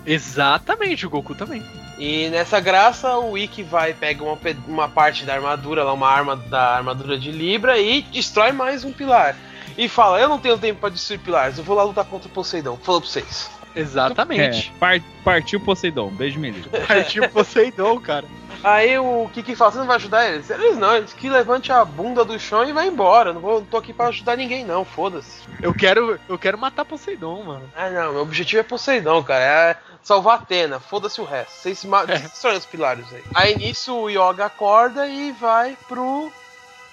Exatamente, o Goku também. e nessa graça, o Ikki vai, pega uma, uma parte da armadura, lá, uma arma da armadura de Libra e destrói mais um pilar. E fala: Eu não tenho tempo pra destruir pilares, eu vou lá lutar contra o Poseidon. Falou pra vocês. Exatamente. É, par- partiu Poseidon, beijo me livre. Partiu Poseidon, cara. Aí o Kiki fala: Você não vai ajudar eles? Eles não, eles que levante a bunda do chão e vai embora. Não, vou, não tô aqui pra ajudar ninguém, não, foda-se. Eu quero, eu quero matar Poseidon, mano. Ah, não, meu objetivo é Poseidon, cara. É salvar Atena, foda-se o resto. Vocês se ma- É. os pilares aí. Aí nisso o Yoga acorda e vai pro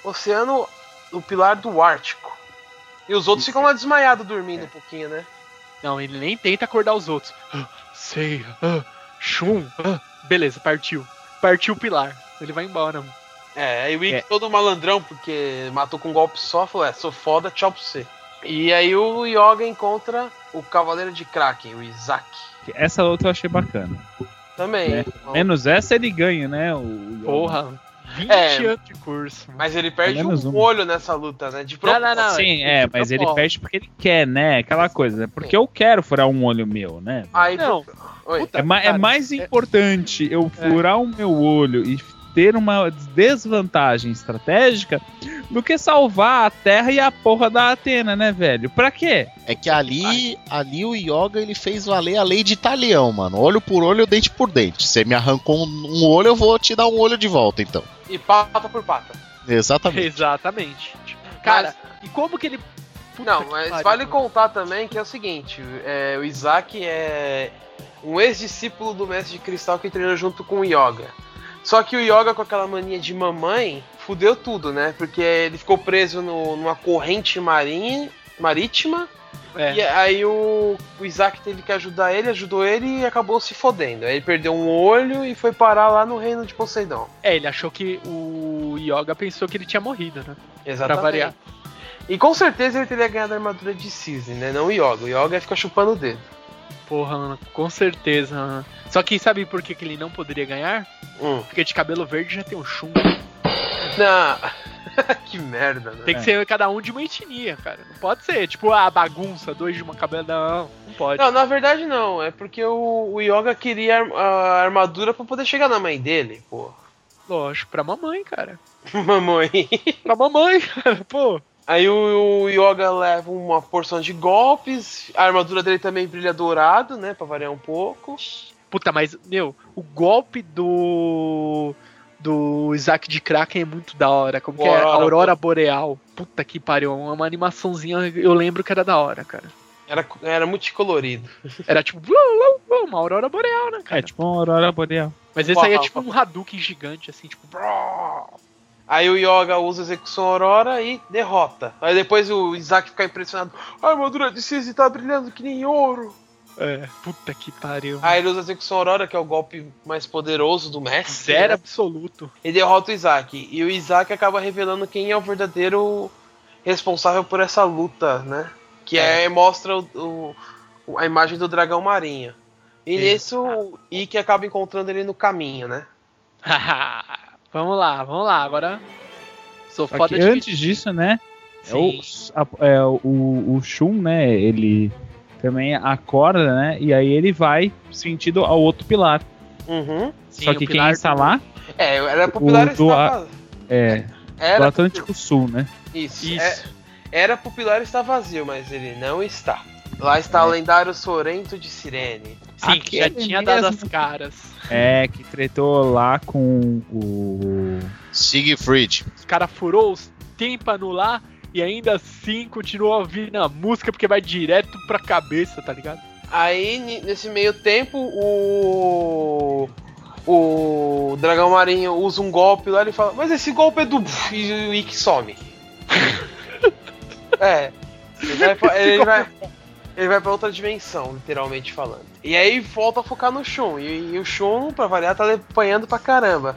oceano, o pilar do Ártico. E os outros ficam lá desmaiados dormindo um pouquinho, né? Não, ele nem tenta acordar os outros. Ah, Sei, ah, Shun, ah. beleza, partiu. Partiu o pilar. Ele vai embora, mano. É, aí o Ikki É. todo malandrão, porque matou com um golpe só, falou, é, sou foda, tchau pra você. E aí o Yoga encontra o Cavaleiro de Kraken, o Isaac. Essa outra eu achei bacana. Também. É. Menos essa ele ganha, né? O, o- Porra, 20 É. anos de curso. Mas ele perde Menos um um. olho nessa luta, né? De Não, propósito. não, não. Sim, de é, mas ele perde porque ele quer, né? Aquela coisa, né? Porque eu quero furar um olho meu, né? Aí, Não. Puta, É, é cara, mais é- importante eu furar o meu olho e ter uma desvantagem estratégica do que salvar a Terra e a porra da Atena, né, velho? Pra quê? É que ali, ali o Yoga ele fez valer a lei de Italião, mano. Olho por olho, dente por dente. Você me arrancou um, olho, eu vou te dar um olho de volta, então. E pata por pata. Exatamente. Exatamente. Cara, e como que ele. Puta Não, mas pariu, vale contar também que é o seguinte: é, o Isaac é um ex-discípulo do mestre de cristal que treinou junto com o Yoga. Só que o Yoga, com aquela mania de mamãe, fudeu tudo, né? Porque ele ficou preso no- numa corrente marinha, marítima. É. E aí o, o Isaac teve que ajudar ele, ajudou ele e acabou se fodendo. Aí ele perdeu um olho e foi parar lá no reino de Poseidon. É, ele achou que o Yoga pensou que ele tinha morrido, né? Exatamente. variar. E com certeza ele teria ganhado a armadura de cisne, né? Não o Yoga. O Yoga fica chupando o dedo. Porra, mano, com certeza. mano. Só que sabe por que, que ele não poderia ganhar? Hum. Porque de cabelo verde já tem um chumbo. Não. que merda, né? Tem que ser cada um de uma etnia, cara. Não pode ser, tipo, a bagunça, dois de uma cabelo. Não, não pode. Não, na verdade não. É porque o, o Yoga queria a a armadura pra poder chegar na mãe dele, pô. Lógico, pra mamãe, cara. Mamãe. Pra mamãe, cara, pô. Aí o, o Yoga leva uma porção de golpes. A armadura dele também brilha dourado, né? Pra variar um pouco. Puta, mas, meu, o golpe do. Do Isaac de Kraken é muito da hora. Como que é? Aurora Aurora Boreal. Puta que pariu. Uma animaçãozinha, eu lembro que era da hora, cara. Era, era multicolorido. Era tipo. Uma Aurora Boreal, né, cara? É tipo uma aurora boreal. Mas esse aí é tipo um Hadouken gigante, assim, tipo. Aí o Yoga usa a execução Aurora e derrota. Aí depois o Isaac fica impressionado. A armadura de Cisne tá brilhando que nem ouro. É, puta que pariu. Aí ele usa a execução Aurora, que é o golpe mais poderoso do mestre. Zero né? absoluto. E derrota o Isaac. E o Isaac acaba revelando quem é o verdadeiro responsável por essa luta, né? Que é, mostra o, o- a imagem do dragão marinho. E nisso o Ikki acaba encontrando ele no caminho, né? vamos lá, vamos lá. Agora. Sou Só foda que de. antes disso, né? É o, é o, o Shun, né? Ele também acorda, né? E aí ele vai sentido ao outro pilar. Uhum. Sim, Só que quem pilar está do- lá É, era popular O do estar vazio. é do Era, Atlântico Sul, né? isso. Isso. É- era popular estar vazio, mas ele não está. Lá está É. o lendário Sorrento de Sirene. Sim, que já Aquele tinha dado as caras. É, que tretou lá com o. Siegfried. Os caras furou os tímpanos lá e ainda assim continuou ouvindo a música porque vai direto pra cabeça, tá ligado? Aí, nesse meio tempo, o. O Dragão Marinho usa um golpe lá e fala: Mas esse golpe é do. E o Ikki some. é. Ele vai, ele, vai, ele vai pra outra dimensão, literalmente falando. E aí volta a focar no Shun. E, e o Shun, pra variar, tá apanhando pra caramba.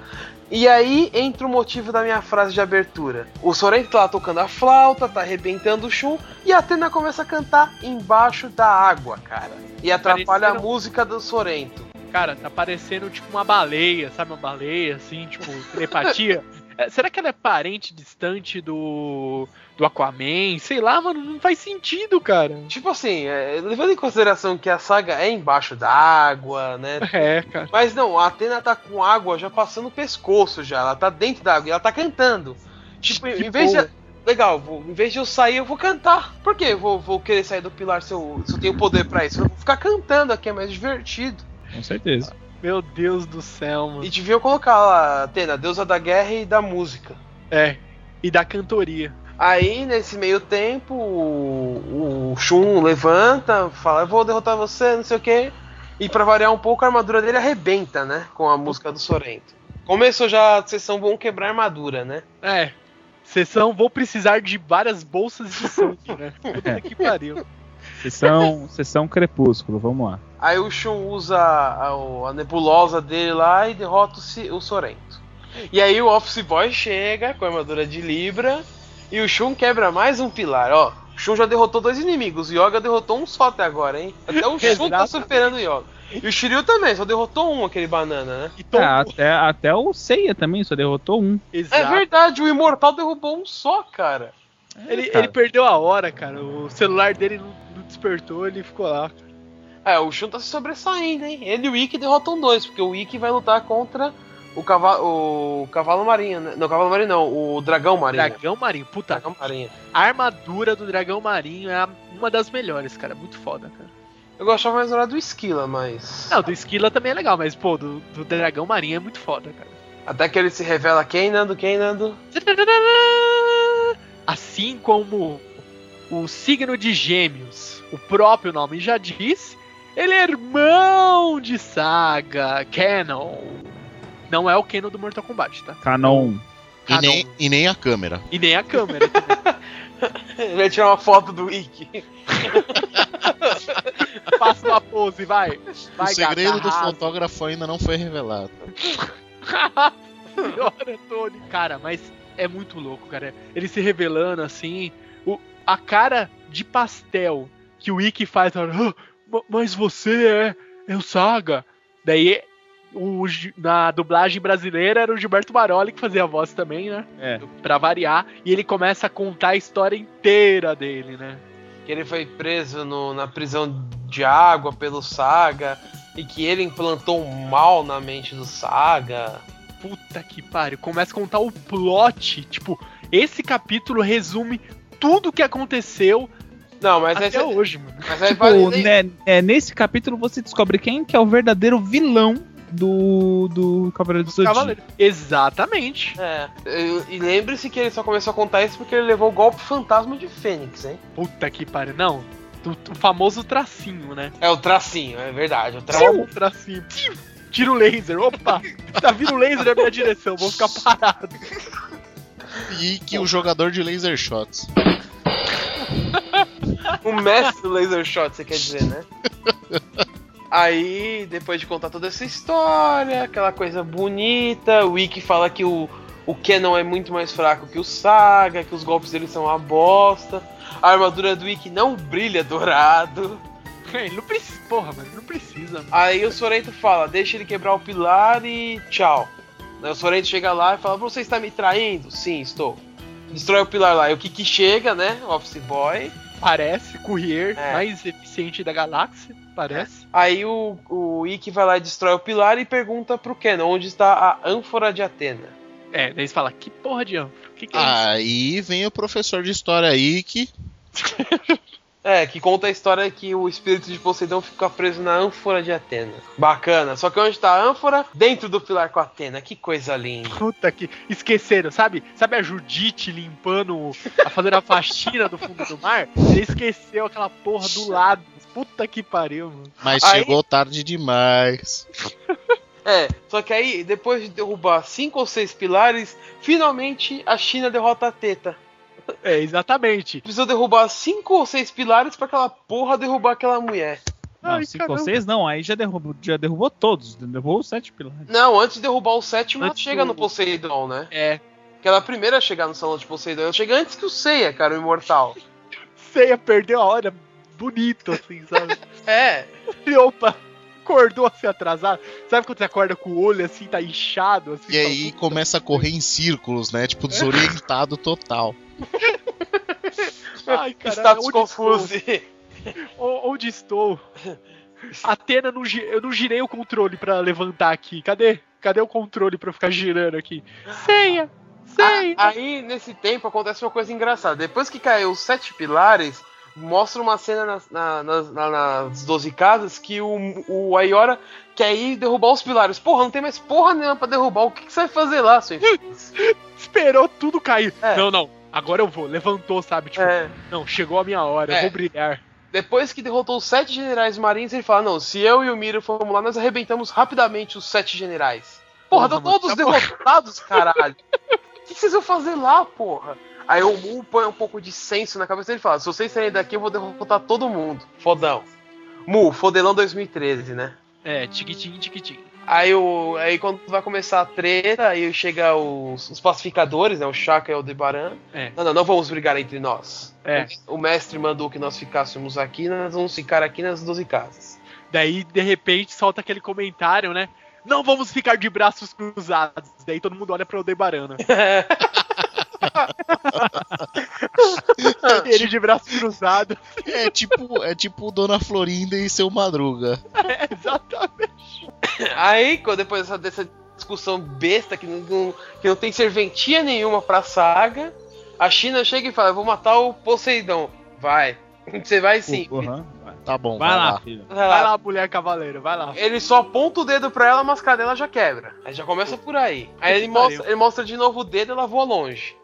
E aí entra o motivo da minha frase de abertura. O Sorento tá lá tocando a flauta, tá arrebentando o Shun, e a Atena começa a cantar embaixo da água, cara. E atrapalha a música do Sorento. Cara, tá parecendo tipo uma baleia, sabe? Uma baleia, assim, tipo, telepatia. É, Será que ela é parente distante do, do Aquaman? Sei lá, mano, não faz sentido, cara. Tipo assim, é, levando em consideração que a saga é embaixo da água, né? É, cara. Mas não, a Atena tá com água já passando o pescoço já. Ela tá dentro da água e ela tá cantando. Tipo, Que em vez boa. de. Legal, vou- em vez de eu sair, eu vou cantar. Por quê? Eu vou, vou querer sair do pilar se eu, se eu tenho poder pra isso. Eu vou ficar cantando aqui, é mais divertido. Com certeza. Meu Deus do céu, mano. E deviam colocar lá, Atena, deusa da guerra e da música. É. E da cantoria. Aí, nesse meio tempo, o, o Shun levanta, fala, eu vou derrotar você, não sei o que. E pra variar um pouco, a armadura dele arrebenta, né? Com a música do Sorento. Começou já a sessão Vão Quebrar Armadura, né? É. Sessão, vou precisar de várias bolsas de sangue, né? Puta que pariu. Sessão, sessão Crepúsculo, vamos lá. Aí o Shun usa a, a nebulosa dele lá e derrota o, o Sorento. E aí o Office Boy chega com a armadura de Libra e o Shun quebra mais um pilar, ó. O Shun já derrotou dois inimigos, o Yoga derrotou um só até agora, hein? Até o Shun tá superando o Yoga. E o Shiryu também, só derrotou um, aquele banana, né? E tom- É, até, até o Seiya também só derrotou um. É Exato. verdade, o Imortal derrubou um só, cara. Ele, cara. ele perdeu a hora, cara. O celular dele não, despertou, ele ficou lá. É, o Shun tá se sobressaindo, hein? Ele e o Ikki derrotam dois, porque o Ikki vai lutar contra o cavalo, o cavalo marinho, né? Não, o cavalo marinho não, o dragão marinho. Dragão marinho, puta. Dragão marinho. A armadura do dragão marinho é uma das melhores, cara. Muito foda, cara. Eu gostava mais do do Esquila, mas. Não, do Esquila também é legal, mas, pô, do, do dragão marinho é muito foda, cara. Até que ele se revela quem, Nando? Quem, Nando? Assim como o signo de Gêmeos, o próprio nome já diz, ele é irmão de Saga, Canon. Não é o Canon do Mortal Kombat, tá? Canon. E nem, e nem a câmera. E nem a câmera. Ele vai tirar uma foto do Ikki. Faça uma pose, vai. vai o segredo gata, do arrasa. fotógrafo ainda não foi revelado. Senhora Tony. Cara, mas é muito louco, cara. Ele se revelando assim. O, a cara de pastel que o Ikki faz. "Ah, ma- mas você é, é o Saga. Daí, o, na dublagem brasileira era o Gilberto Baroli que fazia a voz também, né? É. Pra variar. E ele começa a contar a história inteira dele, né? Que ele foi preso no- na prisão de água pelo Saga. E que ele implantou um mal na mente do Saga. Puta que pariu. Começa a contar o plot. Tipo, esse capítulo resume tudo que aconteceu Não, mas aí, até hoje, mano. mas aí Tipo, vale- né, é, nesse capítulo você descobre quem que é o verdadeiro vilão do, do Cavaleiro do Zodíaco. Exatamente. É, e e lembre-se que ele só começou a contar isso porque ele levou o golpe fantasma de Fênix, hein? Puta que pariu. Não, o, o famoso tracinho, né? É o tracinho, é verdade. O tracinho. um tracinho. Piu, Tira o laser. Opa, tá vindo o laser na minha direção. Vou ficar parado. E que o jogador de laser shots. O mestre do laser shot, você quer dizer, né? Aí, depois de contar toda essa história, aquela coisa bonita, o Ikki fala que o, o Canon é muito mais fraco que o Saga, que os golpes dele são uma bosta. A armadura do Ikki não brilha dourado. Ele não precisa. Porra, mano, não precisa. mano. Aí o Sorento fala, deixa ele quebrar o pilar e tchau. Aí o Sorento chega lá e fala, você está me traindo? Sim, estou. Destrói o pilar lá. E o Kiki chega, né? Office Boy. Parece Courier É. mais eficiente da galáxia. Parece. Aí o, o Ikki vai lá e destrói o pilar e pergunta pro Ken onde está a ânfora de Atena. É, daí eles falam, que porra de ânfora? O que, que é Aí vem o professor de história aí que. É, que conta a história que o espírito de Poseidon fica preso na ânfora de Atena. Bacana. Só que onde tá a ânfora? Dentro do pilar com Atena. Que coisa linda. Puta que. Esqueceram, sabe? Sabe a Judite limpando. a fazendo a faxina do fundo do mar? Ele esqueceu aquela porra do lado. Puta que pariu, mano. Mas Aí- chegou tarde demais. É, só que aí, depois de derrubar cinco ou seis pilares, finalmente a China derrota a Teta. É, exatamente. Precisou derrubar cinco ou seis pilares pra aquela porra derrubar aquela mulher. Não, Ai, 5 ou caramba. 6 não, aí já derrubou, já derrubou todos. Derrubou os 7 pilares. Não, antes de derrubar o sétimo, ela Antes chega do- no Poseidon, né? É. Que ela é a primeira a chegar no salão de Poseidon. Ela chega antes que o Seiya, cara, o imortal. Ceia perdeu a hora bonito, assim, sabe? É, E opa, acordou assim atrasado. Sabe quando você acorda com o olho assim, tá inchado? Assim, E aí começa a correr em círculos, né? Tipo, desorientado total. Ai, cara, status onde confuso. Onde estou? Atena, não, gi- eu não girei o controle pra levantar aqui. Cadê? Cadê o controle pra eu ficar girando aqui? Ceia! Ceia! A- Aí, nesse tempo, acontece uma coisa engraçada. Depois que caiu os sete pilares, mostra uma cena nas, na- nas, na- nas 12 casas que o, o Ayora quer ir derrubar os pilares. Porra, não tem mais porra nenhuma pra derrubar. O que, que você vai fazer lá, seu? Esperou tudo cair. É. Não, não. Agora eu vou. Levantou, sabe? Tipo, É. não, chegou a minha hora, eu É. vou brilhar. Depois que derrotou os sete generais marinhos, ele fala: Não, se eu e o Miro formos lá, nós arrebentamos rapidamente os sete generais. Porra, estão mano, todos tá derrotados, caralho. O que, que vocês vão fazer lá, porra? Aí o Mu põe um pouco de senso na cabeça dele e fala: Se vocês saírem daqui, eu vou derrotar todo mundo. Fodão. Mu, Fodelão 2013, né? É, tiquitim, tiquitim. Aí, o, aí quando vai começar a treta, aí chega os, os pacificadores, né? O Shaka e o Aldebaran. É. Não, não, não vamos brigar entre nós. É. O mestre mandou que nós ficássemos aqui, nós vamos ficar aqui nas 12 casas. Daí, de repente, solta aquele comentário, né? Não vamos ficar de braços cruzados. Daí todo mundo olha pra Aldebaran. né? Ele de braço cruzado. É tipo, é tipo Dona Florinda e seu Madruga. É, exatamente. Aí, quando- depois dessa, dessa discussão besta que não, que não tem serventia nenhuma pra saga, a China chega e fala: Eu vou matar o Poseidon. Vai. Você vai sim. Uhum. Tá bom, Vai lá, filho. Vai Vai lá. lá, mulher cavaleiro, vai lá. Ele só aponta o dedo pra ela, a máscara dela já quebra. Aí já começa por aí. Aí ele mostra, ele mostra de novo o dedo e ela voa longe.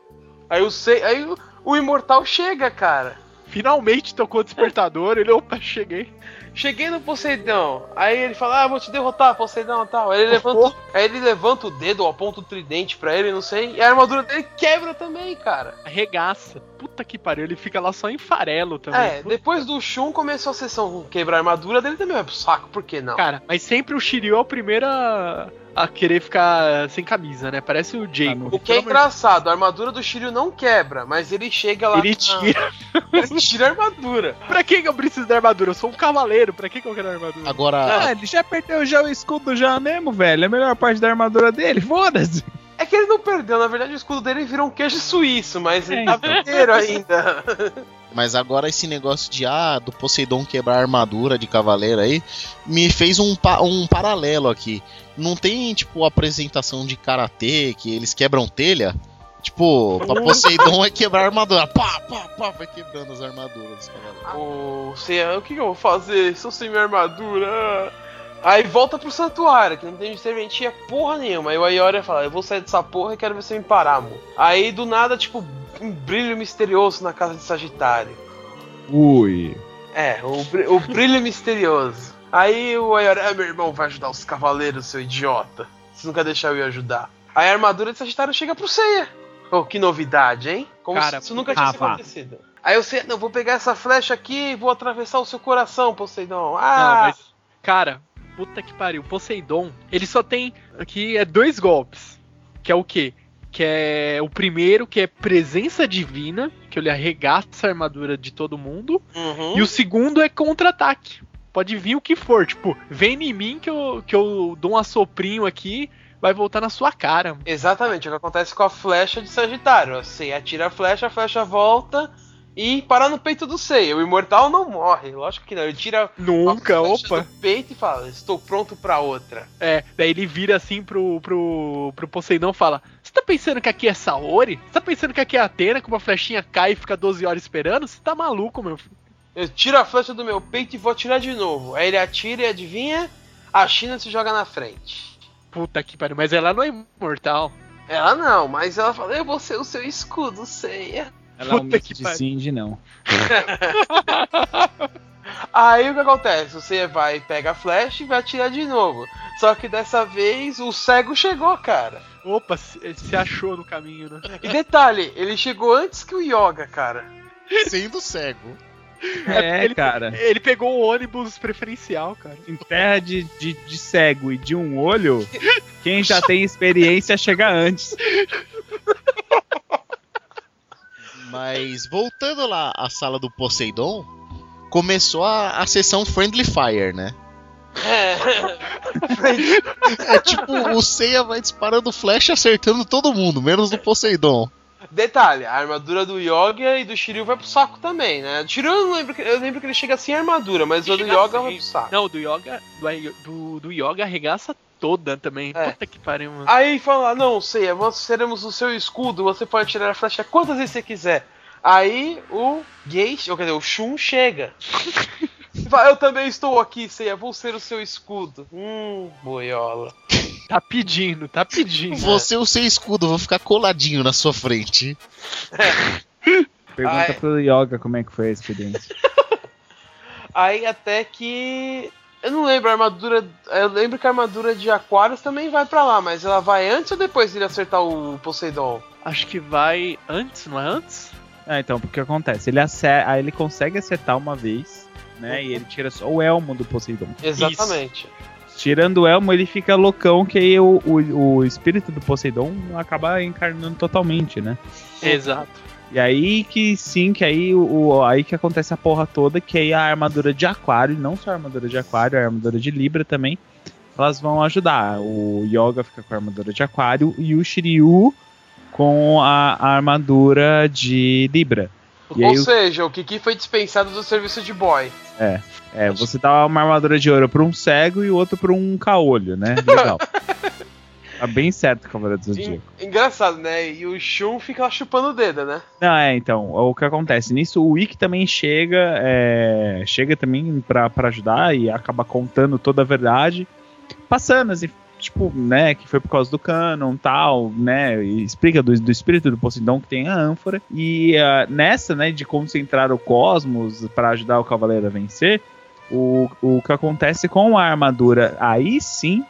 Aí o, aí o, o imortal chega, cara. Finalmente tocou o despertador, ele, opa, cheguei. Cheguei no Poseidon. Aí ele fala: Ah, vou te derrotar, Poseidon e tal. Aí ele, levanta, aí ele levanta o dedo aponta o tridente pra ele, não sei. E a armadura dele quebra também, cara. Arregaça. Puta que pariu, ele fica lá só em farelo também. É, Puta- depois do Shun começou a sessão com quebrar a armadura dele também vai pro saco, por que não? Cara, mas sempre o Shiryu é o primeiro a, a querer ficar sem camisa, né? Parece o Jacob. o que é engraçado, a armadura do Shiryu não quebra, mas ele chega lá. Ele na- tira. ele tira a armadura. pra que, eu preciso da armadura? Eu sou um cavaleiro, pra que, eu quero armadura? Agora, Ah, ele já perdeu já o escudo já mesmo, velho. É a melhor parte da armadura dele, foda-se. É que ele não perdeu, na verdade o escudo dele virou um queijo suíço, mas ele É, tá então. inteiro ainda. mas agora esse negócio de ah, do Poseidon quebrar a armadura de cavaleiro aí, me fez um, pa- um paralelo aqui. Não tem, tipo, apresentação de karatê que eles quebram telha? Tipo, pra Poseidon é quebrar a armadura. Pá, pá, pá, vai quebrando as armaduras dos cavaleiros. o Seiya, o que, eu vou fazer? Estou sem minha armadura. Aí volta pro santuário, que não tem serventia porra nenhuma. Aí o Ayori fala, eu vou sair dessa porra e quero ver você me parar, amor. Aí do nada, tipo, um brilho misterioso na casa de Sagitário. Ui. É, o, o brilho misterioso. Aí o Ayori, ah, meu irmão vai ajudar os cavaleiros, seu idiota. Você nunca deixou eu ir ajudar. Aí a armadura de Sagitário chega pro Seiya. Oh, que novidade, hein? Como Cara, se isso nunca tinha Rafa. acontecido. Aí eu sei, não, vou pegar essa flecha aqui e vou atravessar o seu coração, Poseidon. Não, Ah, mas. Cara, puta que pariu. Poseidon, ele só tem aqui é dois golpes. Que é o quê? Que é o primeiro, que é presença divina, que ele arregaça a armadura de todo mundo. uhum. E o segundo é contra-ataque. Pode vir o que for, tipo, vem em mim que eu, que eu dou um assoprinho aqui, vai voltar na sua cara. Exatamente, o que acontece com a flecha de Sagitário. Você atira a flecha, a flecha volta e para no peito do Seiya. O imortal não morre, lógico que não. Ele tira Nunca, opa. do peito e fala: Estou pronto pra outra. É, daí ele vira assim pro, pro, pro Poseidon e fala: Você tá pensando que aqui é Saori? Você tá pensando que aqui é Atena, que uma flechinha cai e fica 12 horas esperando? Você tá maluco, meu filho? Eu tiro a flecha do meu peito e vou atirar de novo. Aí ele atira e adivinha? A China se joga na frente. Puta que pariu, mas ela não é imortal. Ela não, mas ela fala: Eu vou ser o seu escudo, Seiya. Ela é um Puta mix que de pariu. Cindy, não. Aí o que acontece? Você vai, pega a flecha e vai atirar de novo. Só que dessa vez o cego chegou, cara. Opa, se, se achou no caminho, né? E detalhe, ele chegou antes que o Yoga, cara. Sendo cego. É, ele- cara. Ele pegou o ônibus preferencial, cara. Em terra de, de, de cego e de um olho, quem já tem experiência chega antes. Mas voltando lá à sala do Poseidon, começou a, a sessão Friendly Fire, né? É. É tipo, o Seiya vai disparando flecha acertando todo mundo, menos o Poseidon. Detalhe, a armadura do Yoga e do Shiryu vai pro saco também, né? Do Shiryu eu, não lembro que, eu lembro que ele chega sem armadura, mas o do Yoga assim. vai pro saco. Não, do Yoga. Do, do, do Yoga arregaça toda também. É. Puta que pariu, mano. Aí fala, não, Seiya, nós seremos o seu escudo, você pode tirar a flecha quantas vezes você quiser. Aí o Geish, ou quer dizer, o Shun chega. Eu também estou aqui, Seiya, vou ser o seu escudo. Hum, boiola. Tá pedindo, tá pedindo. Você, o seu escudo, vou ficar coladinho na sua frente. Pergunta Ai. pro Yoga como é que foi a experiência. Aí até que. Eu não lembro, a armadura. Eu lembro que a armadura de Aquarius também vai pra lá, mas ela vai antes ou depois de ele acertar o Poseidon? Acho que vai antes, não é antes? Ah, então, porque acontece? Ele, acer... aí ele consegue acertar uma vez, né? E ele tira só o elmo do Poseidon. Exatamente. Tirando o elmo, ele fica loucão, que aí o, o, o espírito do Poseidon acaba encarnando totalmente, né? Exato. E aí que sim, que aí o, o- aí que acontece a porra toda, que aí a armadura de aquário, não só a armadura de aquário, a armadura de Libra também, elas vão ajudar. O Yoga fica com a armadura de aquário e o Shiryu com a, a armadura de Libra. E Ou seja, o Kiki foi dispensado do serviço de boy. É, é, você dá uma armadura de ouro pra um cego e o outro pra um caolho, né? Legal. tá bem certo, Cavaleiro do Zodíaco. En- Engraçado, né? E o Shun fica lá chupando o dedo, né? Não, é, então, o que acontece? Nisso o Wiki também chega, é, chega também pra, pra ajudar e acaba contando toda a verdade, passando assim, tipo, né, que foi por causa do canon tal, né, explica do, do espírito do Poseidon que tem a ânfora, e ah, nessa, né, de concentrar o cosmos pra ajudar o cavaleiro a vencer, o, o que acontece com a armadura, aí sim,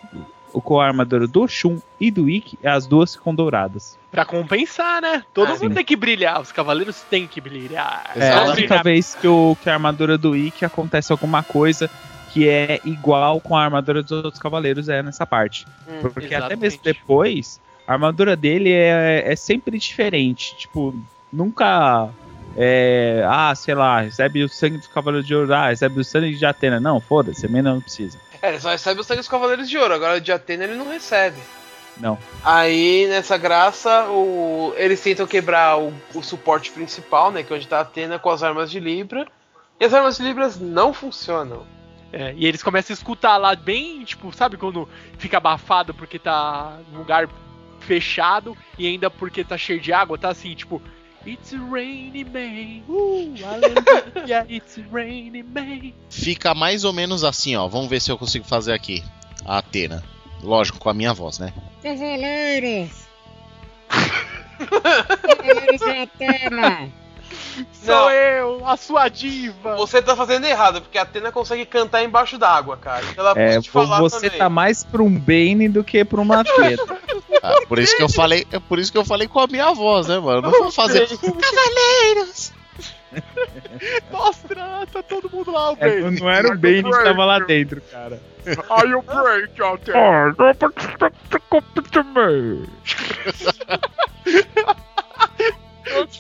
o com a armadura do Shun e do Ikki, as duas ficam douradas. Pra compensar, né? Todo Ah, mundo sim. tem que brilhar, os cavaleiros têm que brilhar. É, a única vez que, o, que a armadura do Ikki acontece alguma coisa que é igual com a armadura dos outros cavaleiros é nessa parte. Hum, Porque até exatamente. mesmo depois, a armadura dele é, é sempre diferente. Tipo, nunca. É, ah, sei lá, recebe o sangue dos Cavaleiros de Ouro, ah, recebe o sangue de Atena. Não, foda-se, também não precisa. É, ele só recebe o sangue dos Cavaleiros de Ouro, agora o de Atena ele não recebe. Não. Aí, nessa graça, o... eles tentam quebrar o... o suporte principal, né? Que é onde tá a Atena com as armas de Libra. E as armas de Libras não funcionam. É, e eles começam a escutar lá bem, tipo, sabe quando fica abafado porque tá num lugar fechado e ainda porque tá cheio de água, tá assim, tipo, It's raining man, uh, aleluia, it's raining man. Fica mais ou menos assim, ó. Vamos ver se eu consigo fazer aqui. A Atena. Lógico, com a minha voz, né? Cavaleiros! Cavaleiros de Atena! Sou Não. eu, a sua diva. Você tá fazendo errado, porque a Atena consegue cantar embaixo d'água, cara. Ela É, pode falar você também. tá mais pra um Bane do que pra uma Atena. Ah, por isso que eu falei, é por isso que eu falei com a minha voz, né, mano? Não vou fazer. Cavaleiros! Mostra, tá todo mundo lá, o É, Bane. não era o Bane que tava lá dentro, cara. Are you break, Atena?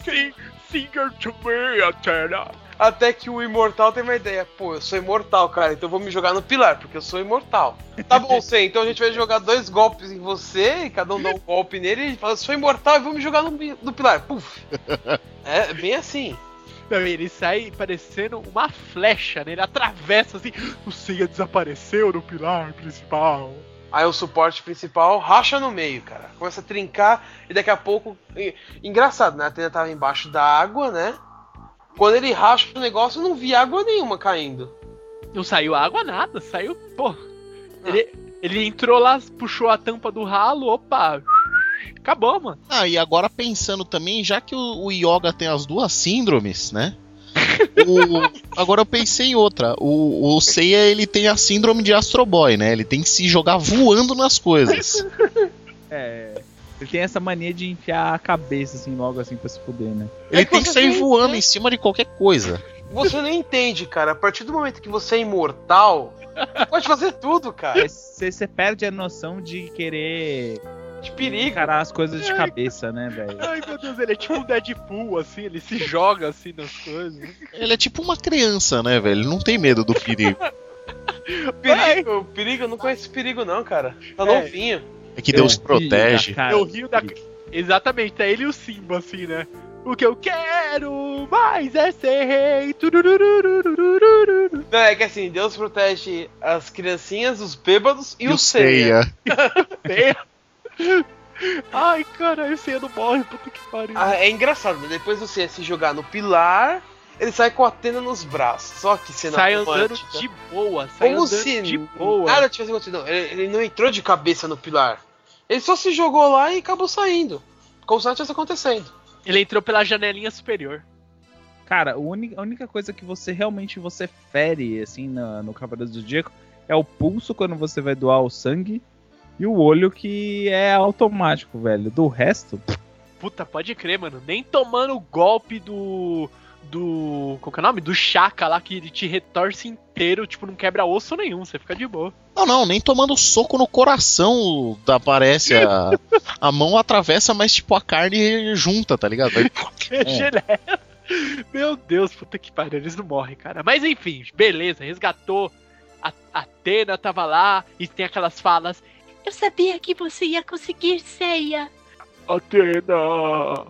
Sing, singer to me, Atena. Até que o imortal tem uma ideia. Pô, eu sou imortal, cara, então eu vou me jogar no pilar, porque eu sou imortal. Tá bom, sei, então a gente vai jogar dois golpes em você, e cada um dá um golpe nele, e ele fala, sou imortal e vou me jogar no, no pilar. Puf. É bem assim. Não, ele sai parecendo uma flecha, né? Ele atravessa assim, o Seiya desapareceu no pilar principal. Aí o suporte principal racha no meio, cara. Começa a trincar e daqui a pouco. e- Engraçado, né? A Atena tava embaixo da água, né? Quando ele racha o negócio, eu não vi água nenhuma caindo. Não saiu água nada, saiu, pô. Ele, ele entrou lá, puxou a tampa do ralo, opa. Acabou, mano. Ah, e agora pensando também, já que o, o Yoga tem as duas síndromes, né? O- agora eu pensei em outra. O, o Seiya ele tem a síndrome de Astro Boy, né? Ele tem que se jogar voando nas coisas. É. Ele tem essa mania de enfiar a cabeça assim, logo assim pra se fuder, né? Ele É que tem que sair tem- voando em cima de qualquer coisa. Você não entende, cara. A partir do momento que você é imortal, você pode fazer tudo, cara. Você você perde a noção de querer De perigo. encarar as coisas de cabeça, né, velho? Ai meu Deus, ele é tipo um Deadpool, assim, ele se joga assim nas coisas. Ele é tipo uma criança, né, velho? Ele não tem medo do perigo. Perigo, perigo, eu não conheço perigo, não, cara. Tá É. novinho. É que Deus protege. Cara, Eu rio da. Exatamente, tá ele e o Simba, assim, né? O que eu quero mais é ser rei. Não, é que assim, Deus protege as criancinhas, os bêbados e, E o o Seiya. Ai, cara, esse ano morre, puta que pariu. Ah, é engraçado, né? Depois do Seiya se jogar no pilar, ele sai com a Atena nos braços. Só que cena sai andando romântica. de boa, sai Como andando se de boa. nada tivesse acontecido. Não, ele, ele não entrou de cabeça no pilar. Ele só se jogou lá e acabou saindo. Como se nada tivesse acontecendo. Ele entrou pela janelinha superior. Cara, a única, coisa que você realmente você fere, assim, no Cavaleiro do Zodíaco é o pulso quando você vai doar o sangue e o olho que é automático, velho. Do resto, Puta, pode crer, mano. Nem tomando o golpe do. do. Qual que é o nome? Do Chaka lá, que ele te retorce inteiro, tipo, não quebra osso nenhum, você fica de boa. Não, não, nem tomando soco no coração da- aparece a, a mão atravessa, mas tipo a carne junta, tá ligado? Aí, Que geleia. Meu Deus, puta que pariu, eles não morrem, cara. Mas enfim, beleza, resgatou. A a Atena tava lá e tem aquelas falas. Eu sabia que você ia conseguir, Ceia. Atena!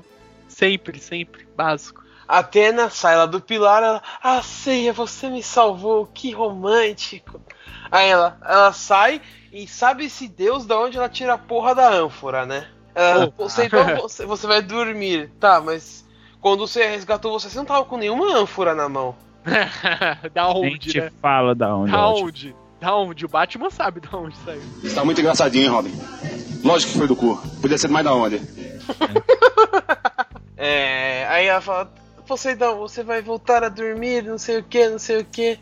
Sempre, sempre, básico. Atena sai lá do pilar, ela, ah, Ceia, você me salvou, que romântico. Aí ela, ela sai e sabe-se Deus da onde ela tira a porra da ânfora, né? Ela, você, então você, você vai dormir, tá, mas quando você resgatou você, você não tava com nenhuma ânfora na mão. da A onde, gente né? fala da onde. Da onde? Da onde? O Batman sabe da onde saiu. Você tá muito engraçadinho, hein, Robin? Lógico que foi do cu. Podia ser mais da onde. É, aí ela fala, Poseidon, você vai voltar a dormir, não sei o que, não sei o que.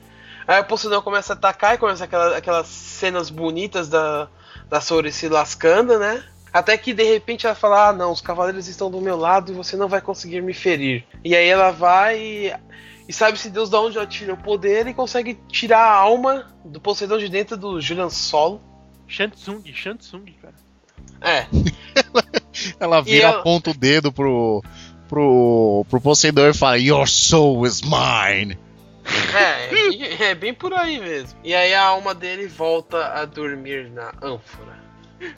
Aí o Poseidon começa a atacar e começa aquela, aquelas cenas bonitas da, da Sori se lascando, né? Até que de repente ela fala, ah não, os cavaleiros estão do meu lado e você não vai conseguir me ferir. E aí ela vai e, e sabe-se Deus de onde ela tira o poder e consegue tirar a alma do Poseidon de dentro do Julian Solo. Shansung, Shansung, cara. É, ela vira, ela- aponta o dedo pro, pro, pro Poseidon e fala: Your soul is mine. é, é, bem- é bem por aí mesmo. E aí a alma dele volta a dormir na ânfora.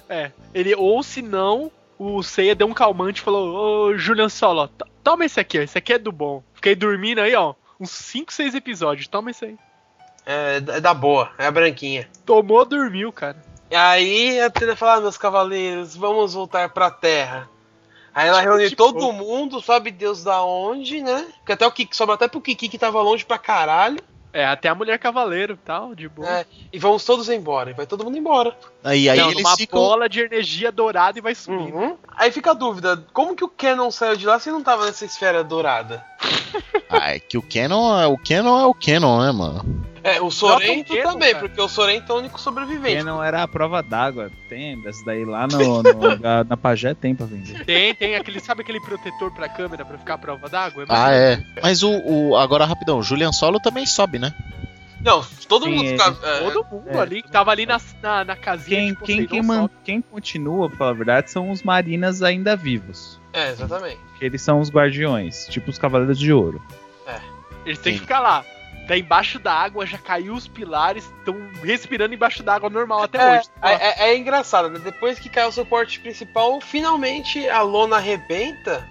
É, ele, ou se não, o Seiya deu um calmante e falou: Ô Julian Solo, toma esse aqui, ó, esse aqui é do bom. Fiquei dormindo aí, ó, uns 5, 6 episódios, toma esse aí. É, é da boa, é a branquinha. Tomou, dormiu, cara. E aí a Atena fala, ah, meus cavaleiros, vamos voltar pra terra. Aí ela reúne Tipo- todo mundo, sabe Deus da onde, né? Porque até o Kiki, sobra até pro Kiki que tava longe pra caralho. É, até a mulher cavaleiro e tal, de boa. É, e vamos todos embora. E vai todo mundo embora. Aí, aí Não, eles numa ficam. bola de energia dourada e vai subindo. Uhum. Aí fica a dúvida, como que o Canon saiu de lá se não tava nessa esfera dourada? Ah, é que o Canon, é- o Canon é o Canon, né, mano? É, o Sorento Canon, também, cara. porque o Sorento é o único sobrevivente. Porque não era a prova d'água. Tem, dessa daí lá no, no- na, na Pajé tem pra vender. Tem, tem aquele, sabe aquele protetor pra câmera pra ficar à prova d'água? Ah, é. Mas o, o- Agora, rapidão, o Julian Solo também sobe, né? Não, todo Sim, mundo é, Todo mundo É. ali que tava ali na, na, na casinha Quem, de quem, quem, man- quem continua, pra falar a verdade, são os marinas ainda vivos. é, exatamente. Que Eles são os guardiões, tipo os Cavaleiros de Ouro. Eles têm Sim. que ficar lá. Tá embaixo da água, já caiu os pilares, estão respirando embaixo da água normal até É, hoje. é, é- é engraçado, né? Depois que cai o suporte principal, finalmente a lona arrebenta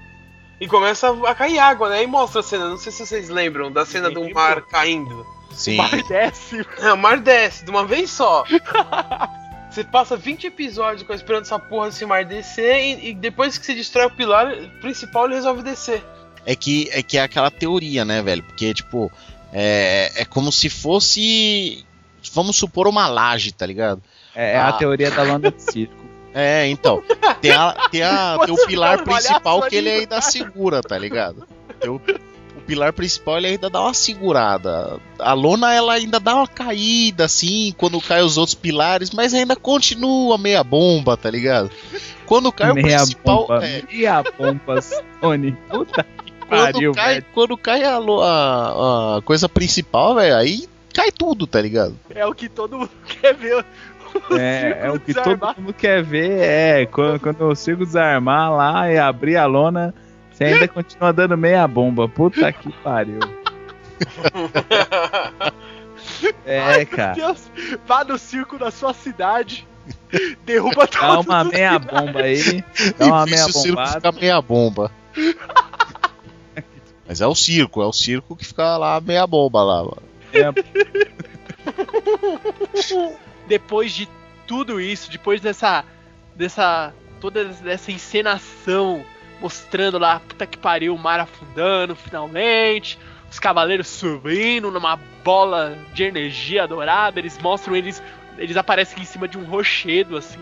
e começa a cair água, né? E mostra a cena, não sei se vocês lembram da cena do mar caindo. Sim. Mar desce. É, o mar desce de uma vez só. Você passa 20 episódios com- esperando essa porra desse mar descer e, e depois que se destrói o pilar principal, ele resolve descer. É que, é que é aquela teoria, né, velho? Porque, tipo, é, é como se fosse. Vamos supor uma laje, tá ligado? É, é a Ah. teoria da lona de circo. É, então. Tem, a, tem, a, tem o pilar um principal que ele ainda segura, tá ligado? Tem o, o pilar principal ele ainda dá uma segurada. A lona ela ainda dá uma caída, assim, quando cai os outros pilares, mas ainda continua meia bomba, tá ligado? Quando cai o Meia principal. bomba, é, meia bomba, Sony. Puta quando, pariu, cai, velho. quando cai a, a- a coisa principal, velho, aí cai tudo, tá ligado? É o que todo mundo quer ver. É, é o que todo desarmar. mundo quer ver, é, quando, quando eu consigo desarmar lá e abrir a lona, você ainda continua dando meia bomba. Puta que pariu. É, cara. Deus, vá no circo da sua cidade, derruba todos Dá uma meia bomba aí, dá uma e meia o circo bombada. fica meia bomba. Mas é o circo, é o circo que fica lá meia bomba lá, mano. depois de tudo isso, depois dessa dessa toda essa encenação mostrando lá, puta que pariu, o mar afundando finalmente, os cavaleiros subindo numa bola de energia dourada, eles mostram eles eles aparecem em cima de um rochedo assim,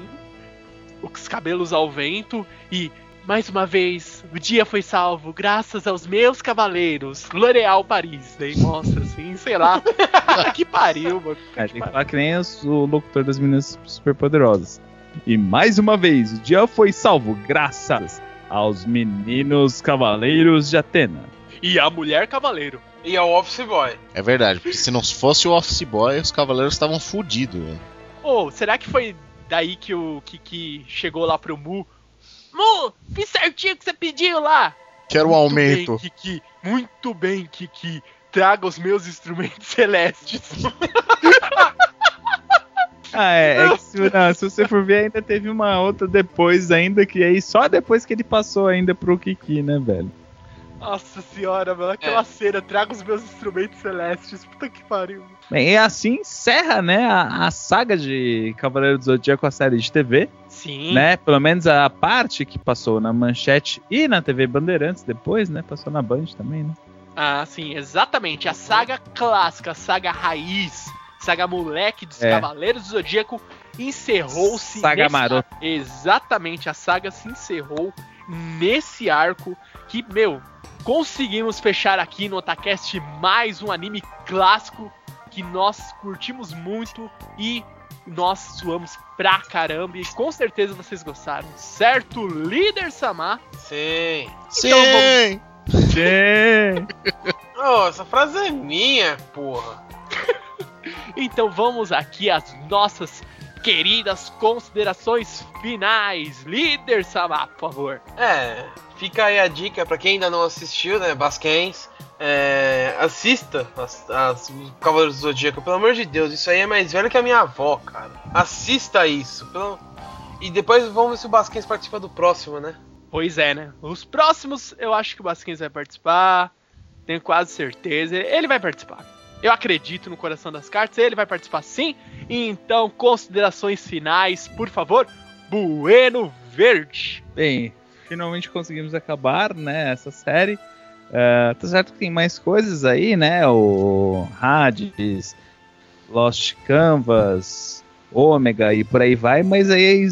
os cabelos ao vento e mais uma vez, o dia foi salvo graças aos meus cavaleiros. L'Oréal Paris. Daí mostra assim, sei lá. Que pariu, mano. É, que tem que falar que nem o locutor das meninas superpoderosas. E mais uma vez, o dia foi salvo graças aos meninos cavaleiros de Atena. E a Mulher Cavaleiro. E a Office Boy. É verdade, porque se não fosse o Office Boy, os cavaleiros estavam fodidos, velho. Ô, será que foi daí que o Kiki chegou lá pro Mu? Mu, fiz certinho o que você pediu lá. Quero um Muito aumento. Bem, Kiki, muito bem, Kiki. Traga os meus instrumentos celestes. Ah, é, é que se, não, se você for ver, ainda teve uma outra depois ainda, que aí só depois que ele passou ainda pro Kiki, né, velho? Nossa senhora, mano, aquela cena, traga os meus instrumentos celestes. Puta que pariu. Bem, e assim encerra, né, a, a saga de Cavaleiro do Zodíaco, a série de TV, Sim. né? Pelo menos a parte que passou na Manchete e na TV Bandeirantes depois, né? Passou na Band também, né? Ah, sim, exatamente. A saga clássica, a saga raiz, saga moleque dos É. Cavaleiros do Zodíaco encerrou-se. Saga nesse maroto. ar- Exatamente, a saga se encerrou nesse arco que, meu, conseguimos fechar aqui no Otacast mais um anime clássico que nós curtimos muito e nós suamos pra caramba e com certeza vocês gostaram, certo, líder Samar? Sim. Sim! Tchê! Oh, essa frase é minha, porra. Então vamos aqui às nossas queridas considerações finais. Líder Samar, por favor. É, fica aí a dica pra quem ainda não assistiu, né, Basquens. É, assista as, as Cavaleiros do Zodíaco, pelo amor de Deus, isso aí é mais velho que a minha avó, cara. Assista isso. pelo- E depois vamos ver se o Basquens participa do próximo, né? Pois é, né? Os próximos eu acho que o Basquins vai participar. Tenho quase certeza. Ele vai participar. Eu acredito no coração das cartas, ele vai participar sim. Então, considerações finais, por favor. Bueno Verde. Bem, finalmente conseguimos acabar, né, essa série. Ah, tá certo que tem mais coisas aí, né? O Hades, Lost Canvas, Ômega e por aí vai, mas aí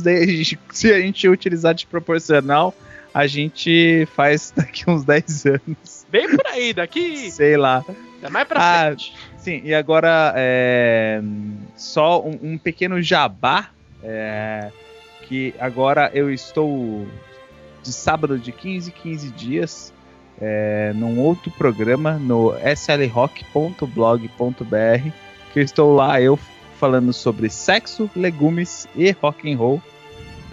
se a gente utilizar de proporcional, a gente faz daqui uns 10 anos. Bem por aí, daqui. Sei lá. É mais pra Ah, frente. Sim, e agora é, só um, um pequeno jabá. é, que agora eu estou de sábado de 15 em 15 dias é, num outro programa no slrock.blog.br que eu estou lá eu falando sobre sexo, legumes e rock and roll.